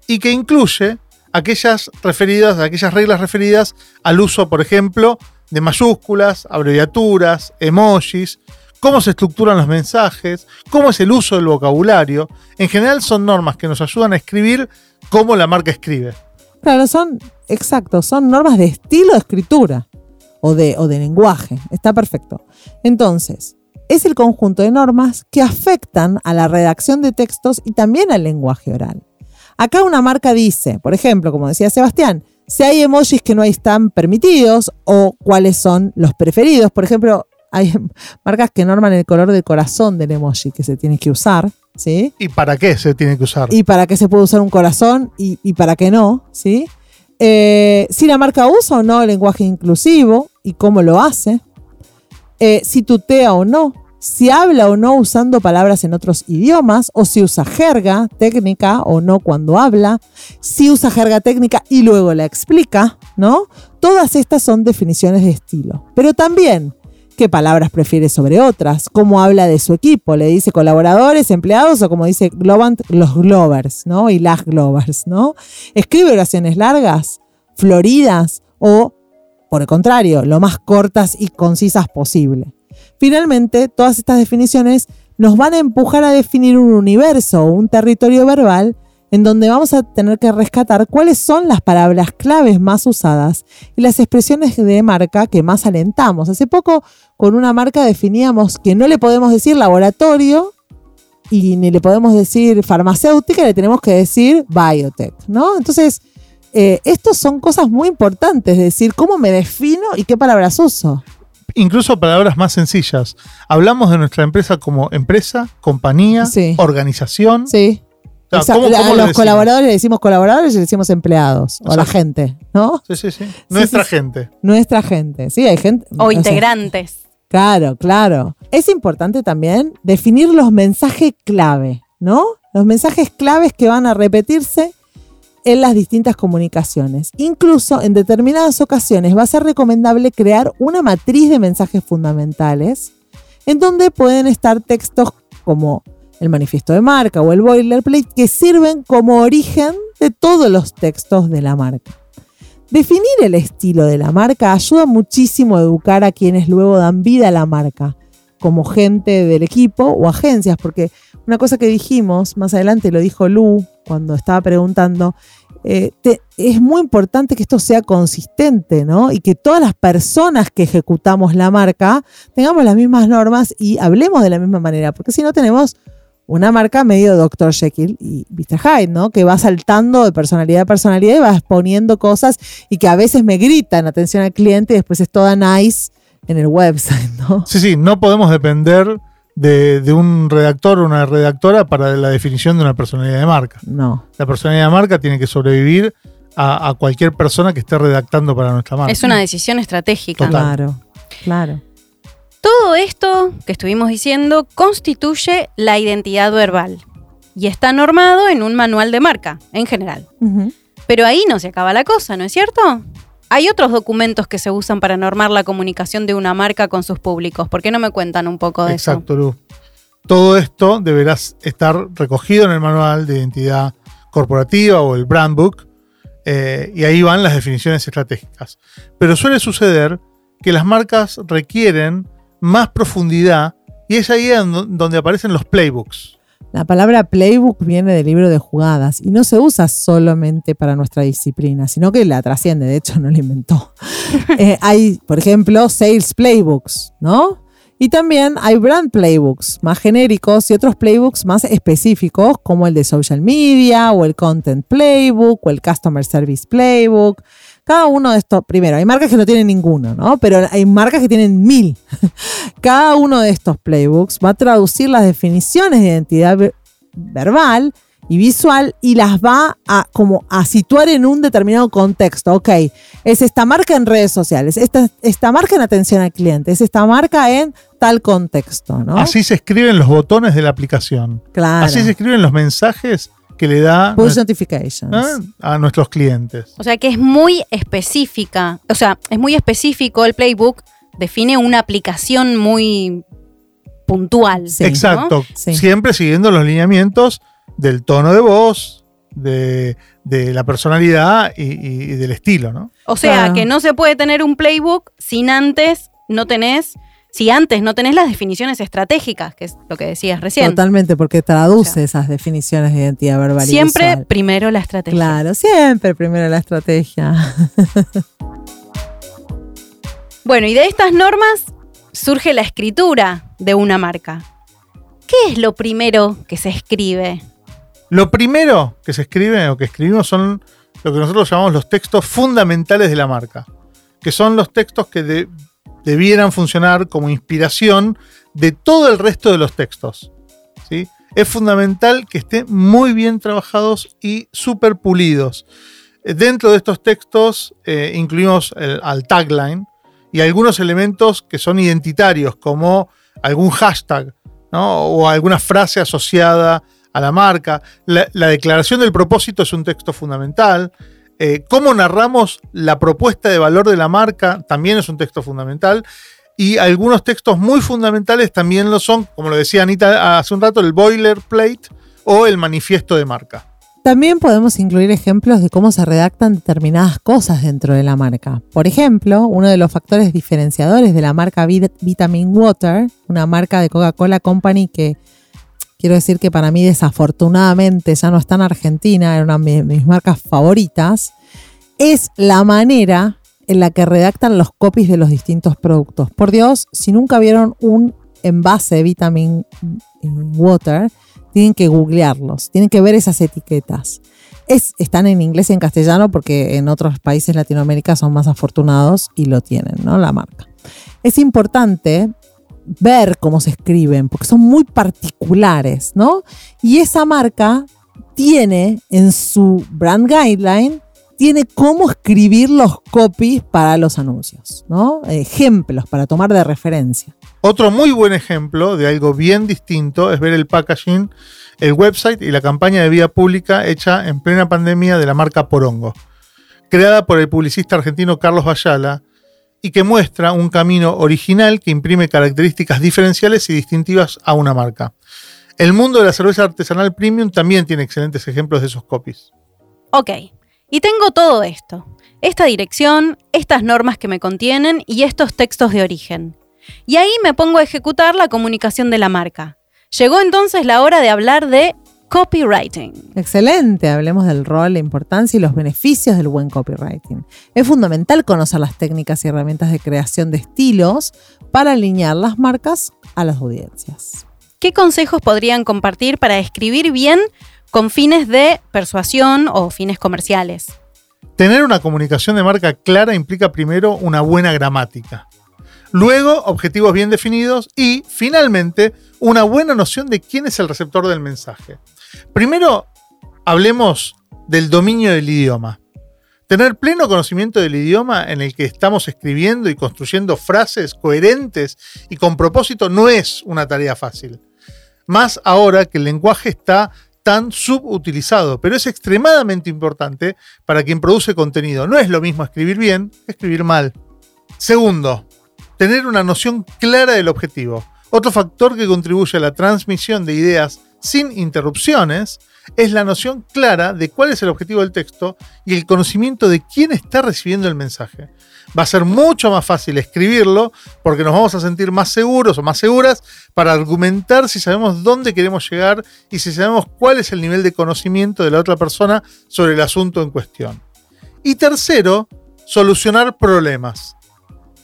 y que incluye aquellas referidas, aquellas reglas referidas al uso, por ejemplo, de mayúsculas, abreviaturas, emojis, cómo se estructuran los mensajes, cómo es el uso del vocabulario. En general son normas que nos ayudan a escribir cómo la marca escribe. Claro, son, exacto, son normas de estilo de escritura o de, o de lenguaje. Está perfecto. Entonces, es el conjunto de normas que afectan a la redacción de textos y también al lenguaje oral. Acá una marca dice, por ejemplo, como decía Sebastián, si hay emojis que no están permitidos o cuáles son los preferidos. Por ejemplo, hay marcas que norman el color del corazón del emoji que se tiene que usar, ¿sí? ¿Y para qué se tiene que usar? y para qué se puede usar un corazón y, y para qué no, ¿sí? Eh, si la marca usa o no el lenguaje inclusivo y cómo lo hace, Eh, si tutea o no, si habla o no usando palabras en otros idiomas, o si usa jerga técnica o no cuando habla, si usa jerga técnica y luego la explica, ¿no? Todas estas son definiciones de estilo. Pero también qué palabras prefiere sobre otras, cómo habla de su equipo, le dice colaboradores, empleados o como dice Globant, los Glovers, ¿no? Y las Glovers, ¿no? Escribe oraciones largas, floridas o, por el contrario, lo más cortas y concisas posible. Finalmente, todas estas definiciones nos van a empujar a definir un universo un territorio verbal en donde vamos a tener que rescatar cuáles son las palabras claves más usadas y las expresiones de marca que más alentamos. Hace poco con una marca definíamos que no le podemos decir laboratorio y ni le podemos decir farmacéutica, le tenemos que decir biotech, ¿no? Entonces, eh, estos son cosas muy importantes, es decir, cómo me defino y qué palabras uso. Incluso palabras más sencillas. Hablamos de nuestra empresa como empresa, compañía, Sí. organización. Sí. O sea, Exacto. ¿cómo- cómo a los colaboradores le decimos colaboradores y le decimos empleados o a la gente, ¿no? Sí, sí, sí. Nuestra sí, sí. gente. Nuestra gente. Sí, hay gente. O integrantes. Claro, claro. Es importante también definir los mensajes clave, ¿no? Los mensajes claves que van a repetirse en las distintas comunicaciones. Incluso en determinadas ocasiones va a ser recomendable crear una matriz de mensajes fundamentales en donde pueden estar textos como el manifiesto de marca o el boilerplate que sirven como origen de todos los textos de la marca. Definir el estilo de la marca ayuda muchísimo a educar a quienes luego dan vida a la marca, como gente del equipo o agencias, porque una cosa que dijimos, más adelante lo dijo Lu cuando estaba preguntando, eh, es muy importante que esto sea consistente, ¿no? Y que todas las personas que ejecutamos la marca tengamos las mismas normas y hablemos de la misma manera, porque si no tenemos una marca medio Dr. Jekyll y Mr. Hyde, ¿no? Que va saltando de personalidad a personalidad y va exponiendo cosas y que a veces me gritan atención al cliente y después es toda nice en el website, ¿no? Sí, sí, no podemos depender de, de un redactor o una redactora para la definición de una personalidad de marca. No. La personalidad de marca tiene que sobrevivir a, a cualquier persona que esté redactando para nuestra marca. Es una decisión estratégica. Total. Claro, claro. Todo esto que estuvimos diciendo constituye la identidad verbal y está normado en un manual de marca, en general. Pero ahí no se acaba la cosa, ¿no es cierto? Hay otros documentos que se usan para normar la comunicación de una marca con sus públicos. ¿Por qué no me cuentan un poco de Exacto, Lu. Todo esto deberá estar recogido en el manual de identidad corporativa o el brand book, eh, y ahí van las definiciones estratégicas. Pero suele suceder que las marcas requieren más profundidad y es ahí donde aparecen los playbooks. La palabra playbook viene del libro de jugadas y no se usa solamente para nuestra disciplina, sino que la trasciende, de hecho no la inventó. Eh, hay, por ejemplo, sales playbooks, ¿no? Y también hay brand playbooks más genéricos y otros playbooks más específicos, como el de social media o el content playbook o el customer service playbook. Cada uno de estos, primero, hay marcas que no tienen ninguno, ¿no? Pero hay marcas que tienen mil. Cada uno de estos playbooks va a traducir las definiciones de identidad verbal y visual y las va a como a situar en un determinado contexto. Ok, es esta marca en redes sociales, esta, esta marca en atención al cliente, es esta marca en tal contexto, ¿no? Así se escriben los botones de la aplicación. Claro. Así se escriben los mensajes que le da Push notifications. ¿eh? a nuestros clientes. O sea que es muy específica, o sea, es muy específico el playbook, define una aplicación muy puntual. Exacto, siempre siguiendo los lineamientos del tono de voz, de, la personalidad y, del estilo, ¿no? O sea, que no se puede tener un playbook sin antes no tenés si antes no tenés las definiciones estratégicas, que es lo que decías recién. Totalmente, porque traduce esas definiciones de identidad verbal. Siempre primero la estrategia. Claro, siempre primero la estrategia. bueno, y de estas normas surge la escritura de una marca. ¿Qué es lo primero que se escribe? Lo primero que se escribe o que escribimos son lo que nosotros llamamos los textos fundamentales de la marca, que son los textos que de, debieran funcionar como inspiración de todo el resto de los textos. ¿sí? Es fundamental que estén muy bien trabajados y súper pulidos. Eh, dentro de estos textos eh, incluimos el, al tagline y algunos elementos que son identitarios, como algún hashtag o alguna frase asociada a la marca. La declaración del propósito es un texto fundamental. Eh, cómo narramos la propuesta de valor de la marca también es un texto fundamental. Y algunos textos muy fundamentales también lo son, como lo decía Anita hace un rato, el boilerplate o el manifiesto de marca. También podemos incluir ejemplos de cómo se redactan determinadas cosas dentro de la marca. Por ejemplo, uno de los factores diferenciadores de la marca Vitamin Water, una marca de Coca-Cola Company que Quiero decir que para mí desafortunadamente ya no está en Argentina, era una de mis marcas favoritas, es la manera en la que redactan los copies de los distintos productos. Por Dios, si nunca vieron un envase de Vitamin Water, tienen que googlearlos, tienen que ver esas etiquetas. Es, están en inglés y en castellano porque en otros países Latinoamérica son más afortunados y lo tienen, ¿no? La marca. Es importante ver cómo se escriben, porque son muy particulares, ¿no? Y esa marca tiene en su brand guideline, tiene cómo escribir los copies para los anuncios, ¿no? Ejemplos para tomar de referencia. Otro muy buen ejemplo de algo bien distinto es ver el packaging, el website y la campaña de vía pública hecha en plena pandemia de la marca Porongo. Creada por el publicista argentino Carlos Bayala, y que muestra un camino original que imprime características diferenciales y distintivas a una marca. El mundo de la cerveza artesanal premium también tiene excelentes ejemplos de esos copies. Ok, y tengo todo esto, esta dirección, estas normas que me contienen y estos textos de origen. Y ahí me pongo a ejecutar la comunicación de la marca. Llegó entonces la hora de hablar de Copywriting. Excelente, hablemos del rol, la importancia y los beneficios del buen copywriting. Es fundamental conocer las técnicas y herramientas de creación de estilos para alinear las marcas a las audiencias. ¿Qué consejos podrían compartir para escribir bien con fines de persuasión o fines comerciales? Tener una comunicación de marca clara implica primero una buena gramática. Luego, objetivos bien definidos y, finalmente, una buena noción de quién es el receptor del mensaje. Primero, hablemos del dominio del idioma. Tener pleno conocimiento del idioma en el que estamos escribiendo y construyendo frases coherentes y con propósito no es una tarea fácil. Más ahora que el lenguaje está tan subutilizado, pero es extremadamente importante para quien produce contenido. No es lo mismo escribir bien que escribir mal. Segundo, tener una noción clara del objetivo. Otro factor que contribuye a la transmisión de ideas sin interrupciones es la noción clara de cuál es el objetivo del texto y el conocimiento de quién está recibiendo el mensaje. Va a ser mucho más fácil escribirlo porque nos vamos a sentir más seguros o más seguras para argumentar si sabemos dónde queremos llegar y si sabemos cuál es el nivel de conocimiento de la otra persona sobre el asunto en cuestión. Y tercero, solucionar problemas.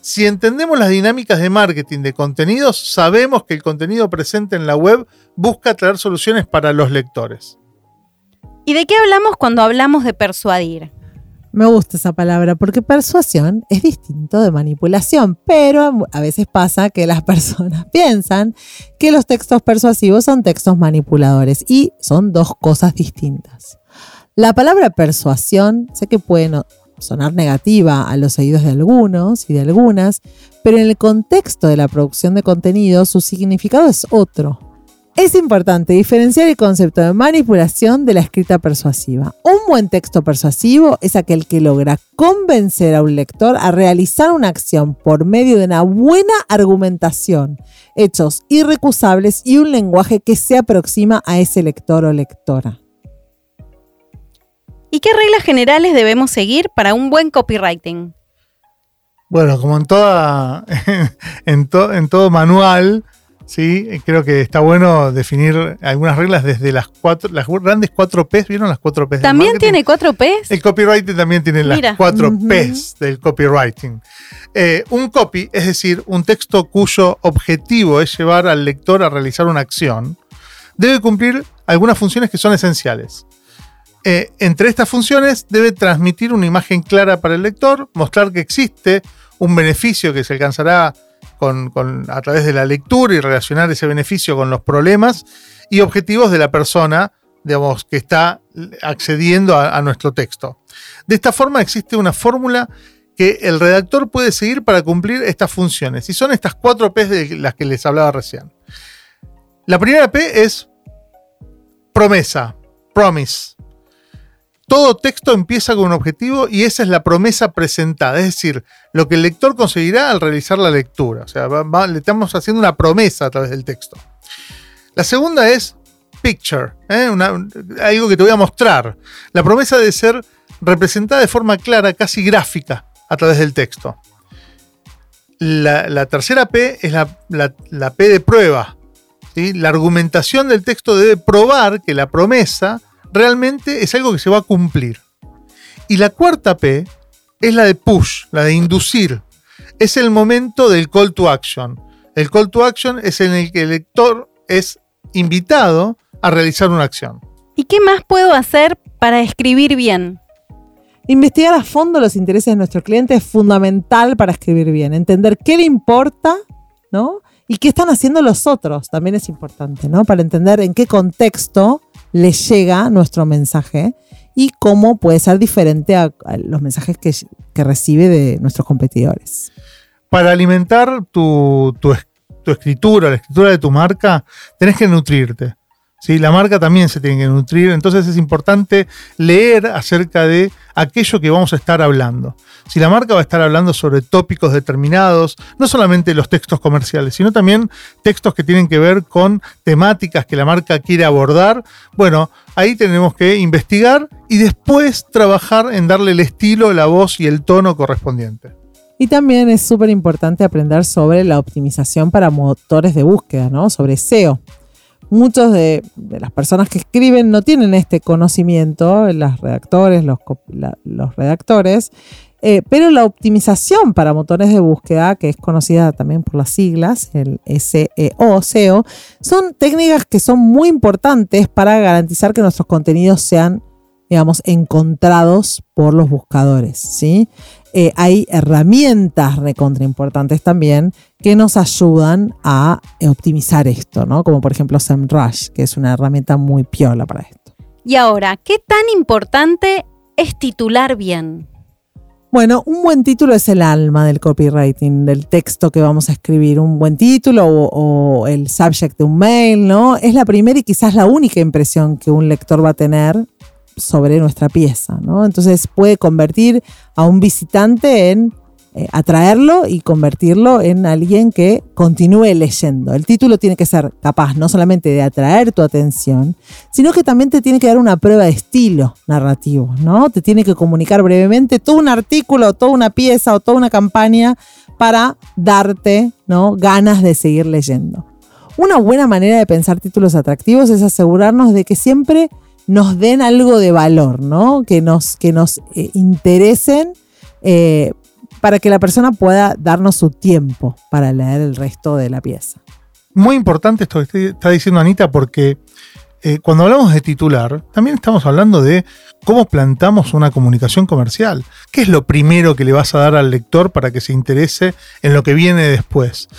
Si entendemos las dinámicas de marketing de contenidos, sabemos que el contenido presente en la web busca traer soluciones para los lectores. ¿Y de qué hablamos cuando hablamos de persuadir? Me gusta esa palabra porque persuasión es distinto de manipulación, pero a veces pasa que las personas piensan que los textos persuasivos son textos manipuladores y son dos cosas distintas. La palabra persuasión sé que puede sonar negativa a los oídos de algunos y de algunas, pero en el contexto de la producción de contenido su significado es otro. Es importante diferenciar el concepto de manipulación de la escrita persuasiva. Un buen texto persuasivo es aquel que logra convencer a un lector a realizar una acción por medio de una buena argumentación, hechos irrecusables y un lenguaje que se aproxima a ese lector o lectora. ¿Y qué reglas generales debemos seguir para un buen copywriting? Bueno, como en toda en, en todo manual, Sí, creo que está bueno definir algunas reglas desde las cuatro, las grandes cuatro P's, ¿vieron las cuatro P's? ¿También tiene cuatro P's? El copywriting también tiene las cuatro P's del copywriting. Eh, un copy, es decir, un texto cuyo objetivo es llevar al lector a realizar una acción, debe cumplir algunas funciones que son esenciales. Eh, entre estas funciones debe transmitir una imagen clara para el lector, mostrar que existe un beneficio que se alcanzará a través de la lectura y relacionar ese beneficio con los problemas y objetivos de la persona, que está accediendo a, nuestro texto. De esta forma existe una fórmula que el redactor puede seguir para cumplir estas funciones. Y son estas cuatro P de las que les hablaba recién. La primera P es promesa, promise todo texto empieza con un objetivo y esa es la promesa presentada, es decir, lo que el lector conseguirá al realizar la lectura. O sea, le estamos haciendo una promesa a través del texto. La segunda es picture, ¿eh? algo que te voy a mostrar. La promesa debe ser representada de forma clara, casi gráfica, a través del texto. La, tercera P es la, P de prueba. La argumentación del texto debe probar que la promesa realmente es algo que se va a cumplir. Y la cuarta P es la de push, la de inducir. Es el momento del call to action. El call to action es en el que el lector es invitado a realizar una acción. ¿Y qué más puedo hacer para escribir bien? Investigar a fondo los intereses de nuestro cliente es fundamental para escribir bien. Entender qué le importa, ¿no? Y qué están haciendo los otros también es importante, ¿no? Para entender en qué contexto le llega nuestro mensaje y cómo puede ser diferente a, los mensajes que, recibe de nuestros competidores. Para alimentar tu, tu escritura, la escritura de tu marca, tenés que nutrirte. ¿Sí? La marca también se tiene que nutrir, entonces es importante leer acerca de aquello que vamos a estar hablando. Si la marca va a estar hablando sobre tópicos determinados, no solamente los textos comerciales, sino también textos que tienen que ver con temáticas que la marca quiere abordar, bueno, ahí tenemos que investigar y después trabajar en darle el estilo, la voz y el tono correspondiente. Y también es súper importante aprender sobre la optimización para motores de búsqueda, ¿no? Sobre SEO muchos de, las personas que escriben no tienen este conocimiento, los redactores, los, redactores, eh, pero la optimización para motores de búsqueda, que es conocida también por las siglas, el SEO, SEO, son técnicas que son muy importantes para garantizar que nuestros contenidos sean digamos, encontrados por los buscadores, ¿sí? Eh, hay herramientas recontra importantes también que nos ayudan a optimizar esto, ¿no? Como por ejemplo SEMrush, que es una herramienta muy piola para esto. Y ahora, ¿qué tan importante es titular bien? Bueno, un buen título es el alma del copywriting, del texto que vamos a escribir. Un buen título o, o, el subject de un mail, ¿no? Es la primera y quizás la única impresión que un lector va a tener sobre nuestra pieza, ¿no? Entonces puede convertir a un visitante en eh, atraerlo y convertirlo en alguien que continúe leyendo. El título tiene que ser capaz no solamente de atraer tu atención, sino que también te tiene que dar una prueba de estilo narrativo, ¿no? Te tiene que comunicar brevemente todo un artículo, toda una pieza o toda una campaña para darte, ¿no? ganas de seguir leyendo. Una buena manera de pensar títulos atractivos es asegurarnos de que siempre nos den algo de valor, ¿no? Que nos, que nos eh, interesen eh, para que la persona pueda darnos su tiempo para leer el resto de la pieza. Muy importante esto que está diciendo Anita porque eh, cuando hablamos de titular, también estamos hablando de cómo plantamos una comunicación comercial. ¿Qué es lo primero que le vas a dar al lector para que se interese en lo que viene después?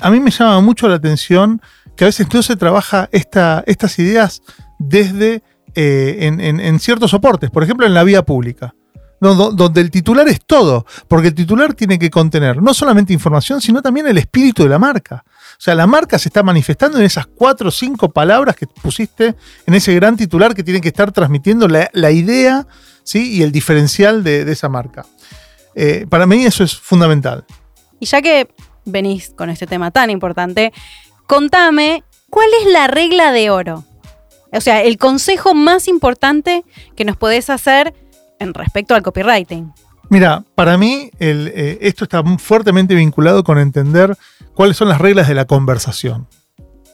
A mí me llama mucho la atención que a veces no se trabaja esta, estas ideas desde eh, en, ciertos soportes, por ejemplo en la vía pública donde el titular es todo, porque el titular tiene que contener no solamente información, sino también el espíritu de la marca. O sea, la marca se está manifestando en esas cuatro o cinco palabras que pusiste en ese gran titular que tiene que estar transmitiendo la, idea ¿sí? y el diferencial de, esa marca. Eh, para mí eso es fundamental. Y ya que venís con este tema tan importante, contame, ¿cuál es la regla de oro? O sea, el consejo más importante que nos podés hacer en respecto al copywriting? Mira, para mí eh, esto está fuertemente vinculado con entender cuáles son las reglas de la conversación.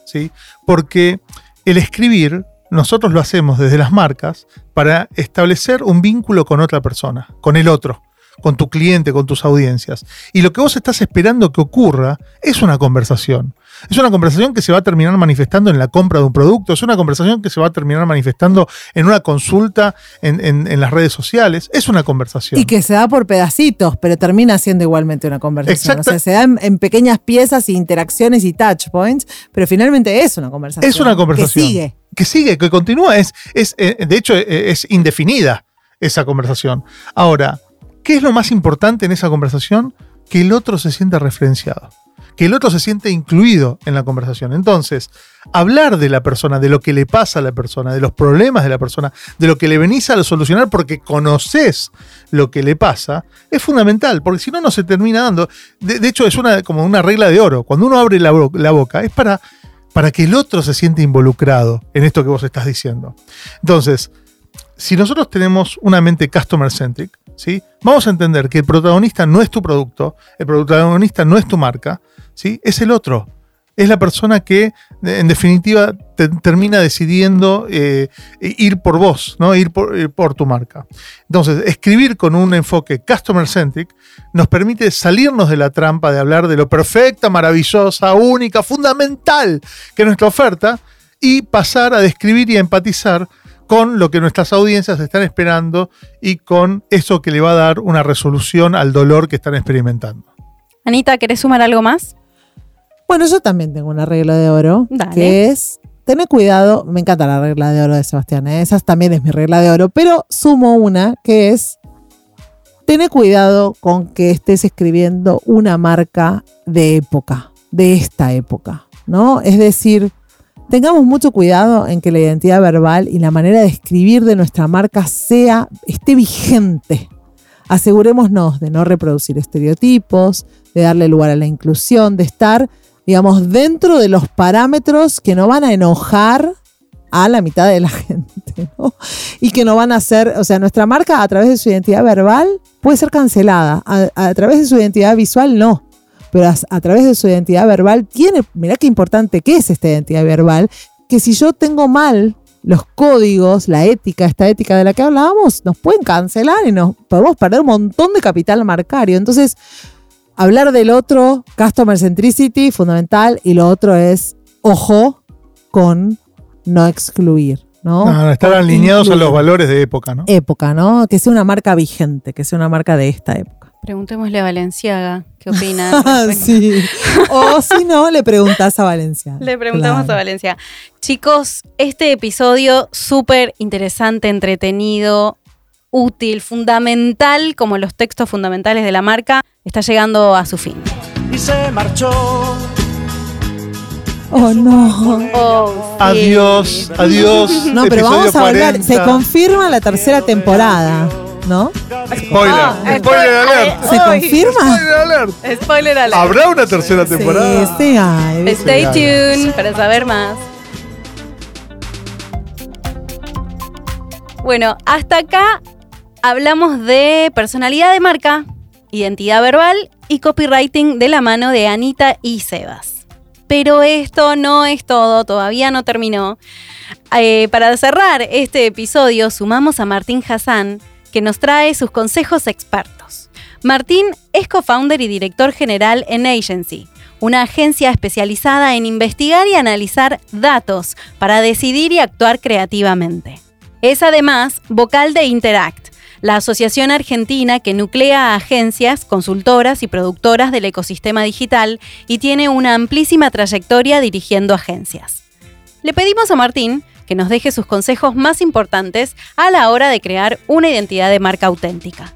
¿sí? Porque el escribir, nosotros lo hacemos desde las marcas para establecer un vínculo con otra persona, con el otro con tu cliente, con tus audiencias. Y lo que vos estás esperando que ocurra es una conversación. Es una conversación que se va a terminar manifestando en la compra de un producto, es una conversación que se va a terminar manifestando en una consulta en, las redes sociales, es una conversación. Y que se da por pedacitos, pero termina siendo igualmente una conversación. O sea, se da en, pequeñas piezas y interacciones y touch points, pero finalmente es una conversación. Es una conversación. Que sigue. Que sigue, que continúa, es, es, eh, de hecho eh, es indefinida esa conversación. Ahora, ¿qué es lo más importante en esa conversación? Que el otro se sienta referenciado que el otro se siente incluido en la conversación. Entonces, hablar de la persona, de lo que le pasa a la persona, de los problemas de la persona, de lo que le venís a solucionar porque conoces lo que le pasa, es fundamental, porque si no, no se termina dando. De, hecho, es una, como una regla de oro. Cuando uno abre la, boca, es para, para que el otro se siente involucrado en esto que vos estás diciendo. Entonces, si nosotros tenemos una mente customer centric, ¿sí? vamos a entender que el protagonista no es tu producto, el protagonista no es tu marca, ¿sí? es el otro. Es la persona que, en definitiva, termina decidiendo eh, ir por vos, ¿no? ir por, por, tu marca. Entonces, escribir con un enfoque customer centric nos permite salirnos de la trampa de hablar de lo perfecta, maravillosa, única, fundamental que es nuestra oferta y pasar a describir y a empatizar con lo que nuestras audiencias están esperando y con eso que le va a dar una resolución al dolor que están experimentando. Anita, ¿querés sumar algo más? Bueno, yo también tengo una regla de oro, que es tener cuidado, me encanta la regla de oro de Sebastián, ¿eh? esa también es mi regla de oro, pero sumo una que es tener cuidado con que estés escribiendo una marca de época, de esta época, ¿no? Es decir, Tengamos mucho cuidado en que la identidad verbal y la manera de escribir de nuestra marca sea, esté vigente. Asegurémonos de no reproducir estereotipos, de darle lugar a la inclusión, de estar, digamos, dentro de los parámetros que no van a enojar a la mitad de la gente. Y que no van a ser, o sea, nuestra marca a través de su identidad verbal puede ser cancelada, a través de su identidad visual no pero a, través de su identidad verbal tiene, mirá qué importante que es esta identidad verbal, que si yo tengo mal los códigos, la ética, esta ética de la que hablábamos, nos pueden cancelar y nos podemos perder un montón de capital marcario. Entonces, hablar del otro, customer centricity, fundamental, y lo otro es, ojo, con no excluir. ¿no? estar alineados a los valores de época, ¿no? Época, ¿no? Que sea una marca vigente, que sea una marca de esta época. Preguntémosle a Valenciaga qué opina. sí. O si no, le preguntas a Valencia. Le preguntamos a Valencia. Chicos, este episodio súper interesante, entretenido. útil, fundamental, como los textos fundamentales de la marca, está llegando a su fin. y se marchó. Oh, no. Oh, sí. Adiós, adiós. No, pero vamos a hablar. 40. Se confirma la tercera temporada, ¿no? Spoiler, Ah, spoiler spoil- alert. ¿Se confirma? Spoiler alert. Spoiler alert. ¿Habrá una tercera temporada? Sí, sí, ay, Stay Sí, tuned para saber más. Bueno, hasta acá hablamos de personalidad de marca, identidad verbal y copywriting de la mano de Anita y Sebas. Pero esto no es todo, todavía no terminó. Eh, para cerrar este episodio, sumamos a Martín Hassan, que nos trae sus consejos expertos. Martín es co-founder y director general en Agency, una agencia especializada en investigar y analizar datos para decidir y actuar creativamente. Es además vocal de Interact, la asociación argentina que nuclea a agencias, consultoras y productoras del ecosistema digital y tiene una amplísima trayectoria dirigiendo agencias. Le pedimos a Martín que nos deje sus consejos más importantes a la hora de crear una identidad de marca auténtica.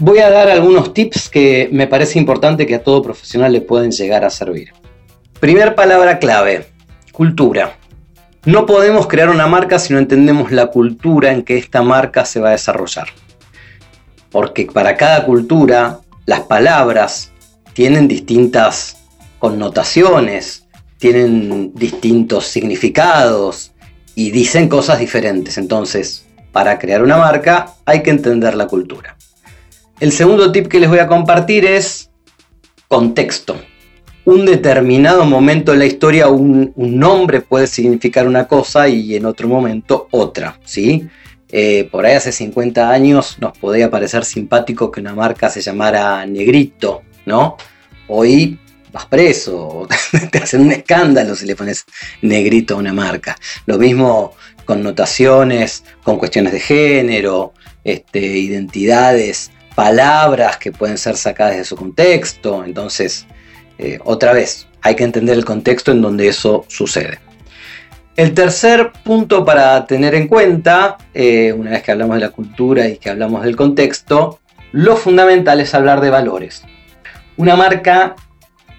Voy a dar algunos tips que me parece importante que a todo profesional le pueden llegar a servir. Primer palabra clave, cultura. No podemos crear una marca si no entendemos la cultura en que esta marca se va a desarrollar. Porque para cada cultura las palabras tienen distintas connotaciones, tienen distintos significados y dicen cosas diferentes. Entonces, para crear una marca hay que entender la cultura. El segundo tip que les voy a compartir es contexto. Un determinado momento en la historia, un, nombre puede significar una cosa y en otro momento otra, ¿sí? Eh, por ahí hace 50 años nos podía parecer simpático que una marca se llamara Negrito, ¿no? Hoy vas preso, te hacen un escándalo si le pones Negrito a una marca. Lo mismo connotaciones con cuestiones de género, este, identidades, palabras que pueden ser sacadas de su contexto. Entonces, eh, otra vez, hay que entender el contexto en donde eso sucede. El tercer punto para tener en cuenta, eh, una vez que hablamos de la cultura y que hablamos del contexto, lo fundamental es hablar de valores. Una marca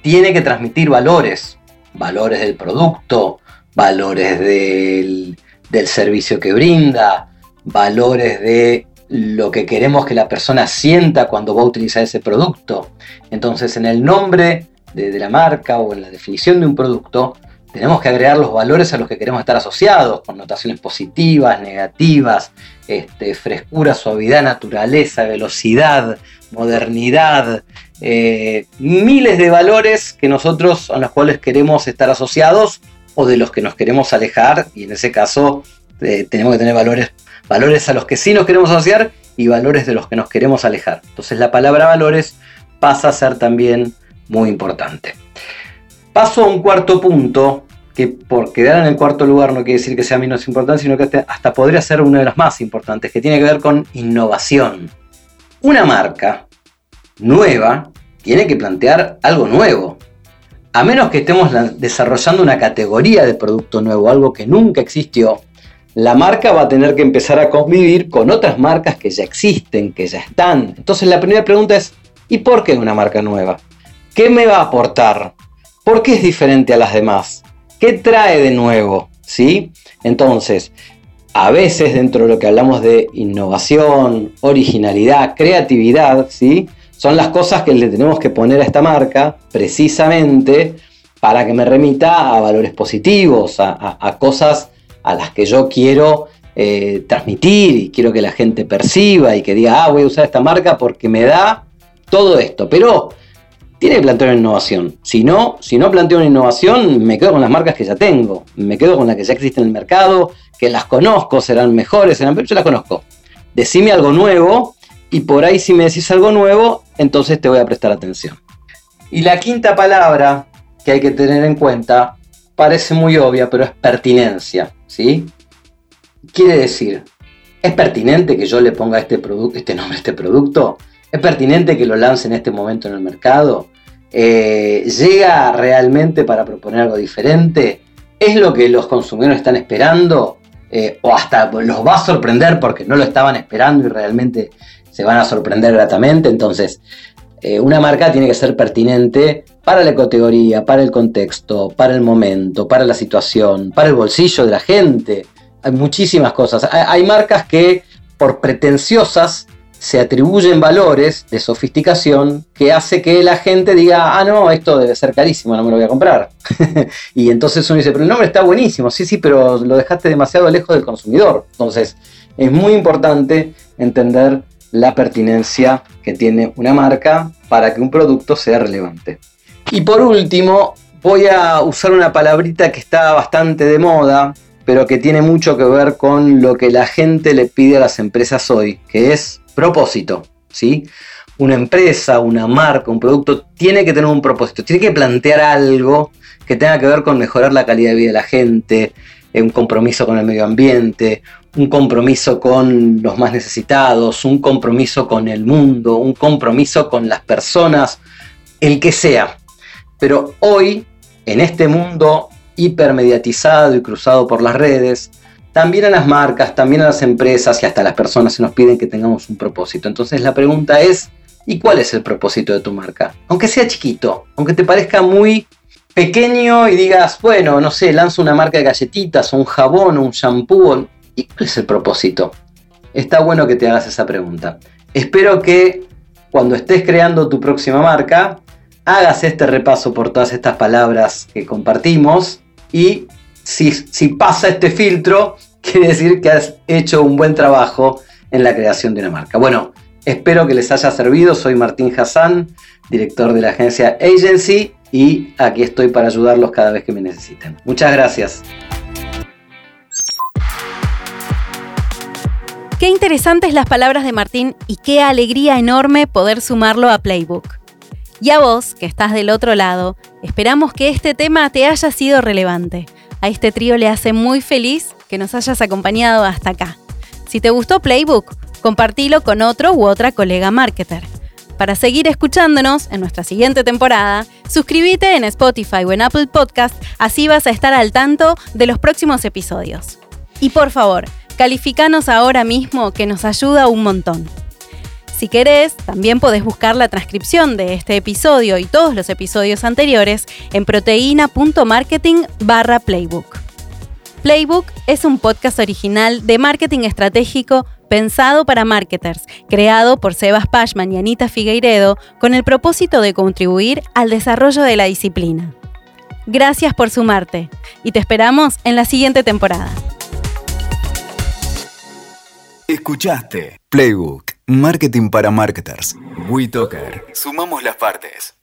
tiene que transmitir valores, valores del producto, valores del, servicio que brinda, valores de lo que queremos que la persona sienta cuando va a utilizar ese producto. Entonces en el nombre de, de, la marca o en la definición de un producto, tenemos que agregar los valores a los que queremos estar asociados, connotaciones positivas, negativas, este, frescura, suavidad, naturaleza, velocidad, modernidad, eh, miles de valores que nosotros a los cuales queremos estar asociados o de los que nos queremos alejar y en ese caso eh, tenemos que tener valores, valores a los que sí nos queremos asociar y valores de los que nos queremos alejar. Entonces la palabra valores pasa a ser también muy importante. Paso a un cuarto punto, que por quedar en el cuarto lugar no quiere decir que sea menos importante, sino que hasta podría ser uno de los más importantes, que tiene que ver con innovación. Una marca nueva tiene que plantear algo nuevo. A menos que estemos desarrollando una categoría de producto nuevo, algo que nunca existió, la marca va a tener que empezar a convivir con otras marcas que ya existen, que ya están. Entonces la primera pregunta es, ¿y por qué una marca nueva? ¿Qué me va a aportar? ¿Por qué es diferente a las demás? ¿Qué trae de nuevo? ¿Sí? Entonces, a veces dentro de lo que hablamos de innovación, originalidad, creatividad, ¿sí? Son las cosas que le tenemos que poner a esta marca precisamente para que me remita a valores positivos, a, cosas a las que yo quiero eh, transmitir y quiero que la gente perciba y que diga, ah, voy a usar esta marca porque me da todo esto. Pero tiene que plantear una innovación. Si no, si no planteo una innovación, me quedo con las marcas que ya tengo. Me quedo con las que ya existen en el mercado, que las conozco, serán mejores, serán pero yo las conozco. Decime algo nuevo y por ahí si me decís algo nuevo, entonces te voy a prestar atención. Y la quinta palabra que hay que tener en cuenta parece muy obvia, pero es pertinencia, ¿sí? Quiere decir, ¿es pertinente que yo le ponga este, este nombre a este producto? ¿Es pertinente que lo lance en este momento en el mercado? Eh, ¿Llega realmente para proponer algo diferente? ¿Es lo que los consumidores están esperando? eh, o hasta los va a sorprender porque no lo estaban esperando y realmente se van a sorprender gratamente. Entonces, eh, una marca tiene que ser pertinente para la categoría, para el contexto, para el momento, para la situación, para el bolsillo de la gente. Hay muchísimas cosas. Hay, marcas que por pretenciosas se atribuyen valores de sofisticación que hace que la gente diga, ah, no, esto debe ser carísimo, no me lo voy a comprar. y entonces uno dice, pero el nombre está buenísimo, sí, sí, pero lo dejaste demasiado lejos del consumidor. Entonces, es muy importante entender la pertinencia que tiene una marca para que un producto sea relevante. Y por último, voy a usar una palabrita que está bastante de moda, pero que tiene mucho que ver con lo que la gente le pide a las empresas hoy, que es propósito. ¿sí? Una empresa, una marca, un producto tiene que tener un propósito, tiene que plantear algo que tenga que ver con mejorar la calidad de vida de la gente, un compromiso con el medio ambiente, un compromiso con los más necesitados, un compromiso con el mundo, un compromiso con las personas, el que sea. Pero hoy, en este mundo hipermediatizado y cruzado por las redes, también a las marcas, también a las empresas y hasta a las personas se nos piden que tengamos un propósito. Entonces la pregunta es, ¿y cuál es el propósito de tu marca? Aunque sea chiquito, aunque te parezca muy pequeño y digas, bueno, no sé, lanzo una marca de galletitas o un jabón o un shampoo. ¿Y cuál es el propósito? Está bueno que te hagas esa pregunta. Espero que cuando estés creando tu próxima marca, hagas este repaso por todas estas palabras que compartimos y si, si pasa este filtro, quiere decir que has hecho un buen trabajo en la creación de una marca. Bueno, espero que les haya servido. Soy Martín Hassan, director de la agencia Agency y aquí estoy para ayudarlos cada vez que me necesiten. Muchas gracias. Qué interesantes las palabras de Martín y qué alegría enorme poder sumarlo a Playbook. Y a vos, que estás del otro lado, esperamos que este tema te haya sido relevante. A este trío le hace muy feliz que nos hayas acompañado hasta acá. Si te gustó Playbook, compartilo con otro u otra colega marketer. Para seguir escuchándonos en nuestra siguiente temporada, suscríbete en Spotify o en Apple Podcast, así vas a estar al tanto de los próximos episodios. Y por favor, calificanos ahora mismo que nos ayuda un montón. Si querés, también podés buscar la transcripción de este episodio y todos los episodios anteriores en proteína.marketing barra playbook. Playbook es un podcast original de marketing estratégico pensado para marketers, creado por Sebas Pashman y Anita Figueiredo con el propósito de contribuir al desarrollo de la disciplina. Gracias por sumarte y te esperamos en la siguiente temporada. Escuchaste Playbook, Marketing para Marketers. WeToker. Sumamos las partes.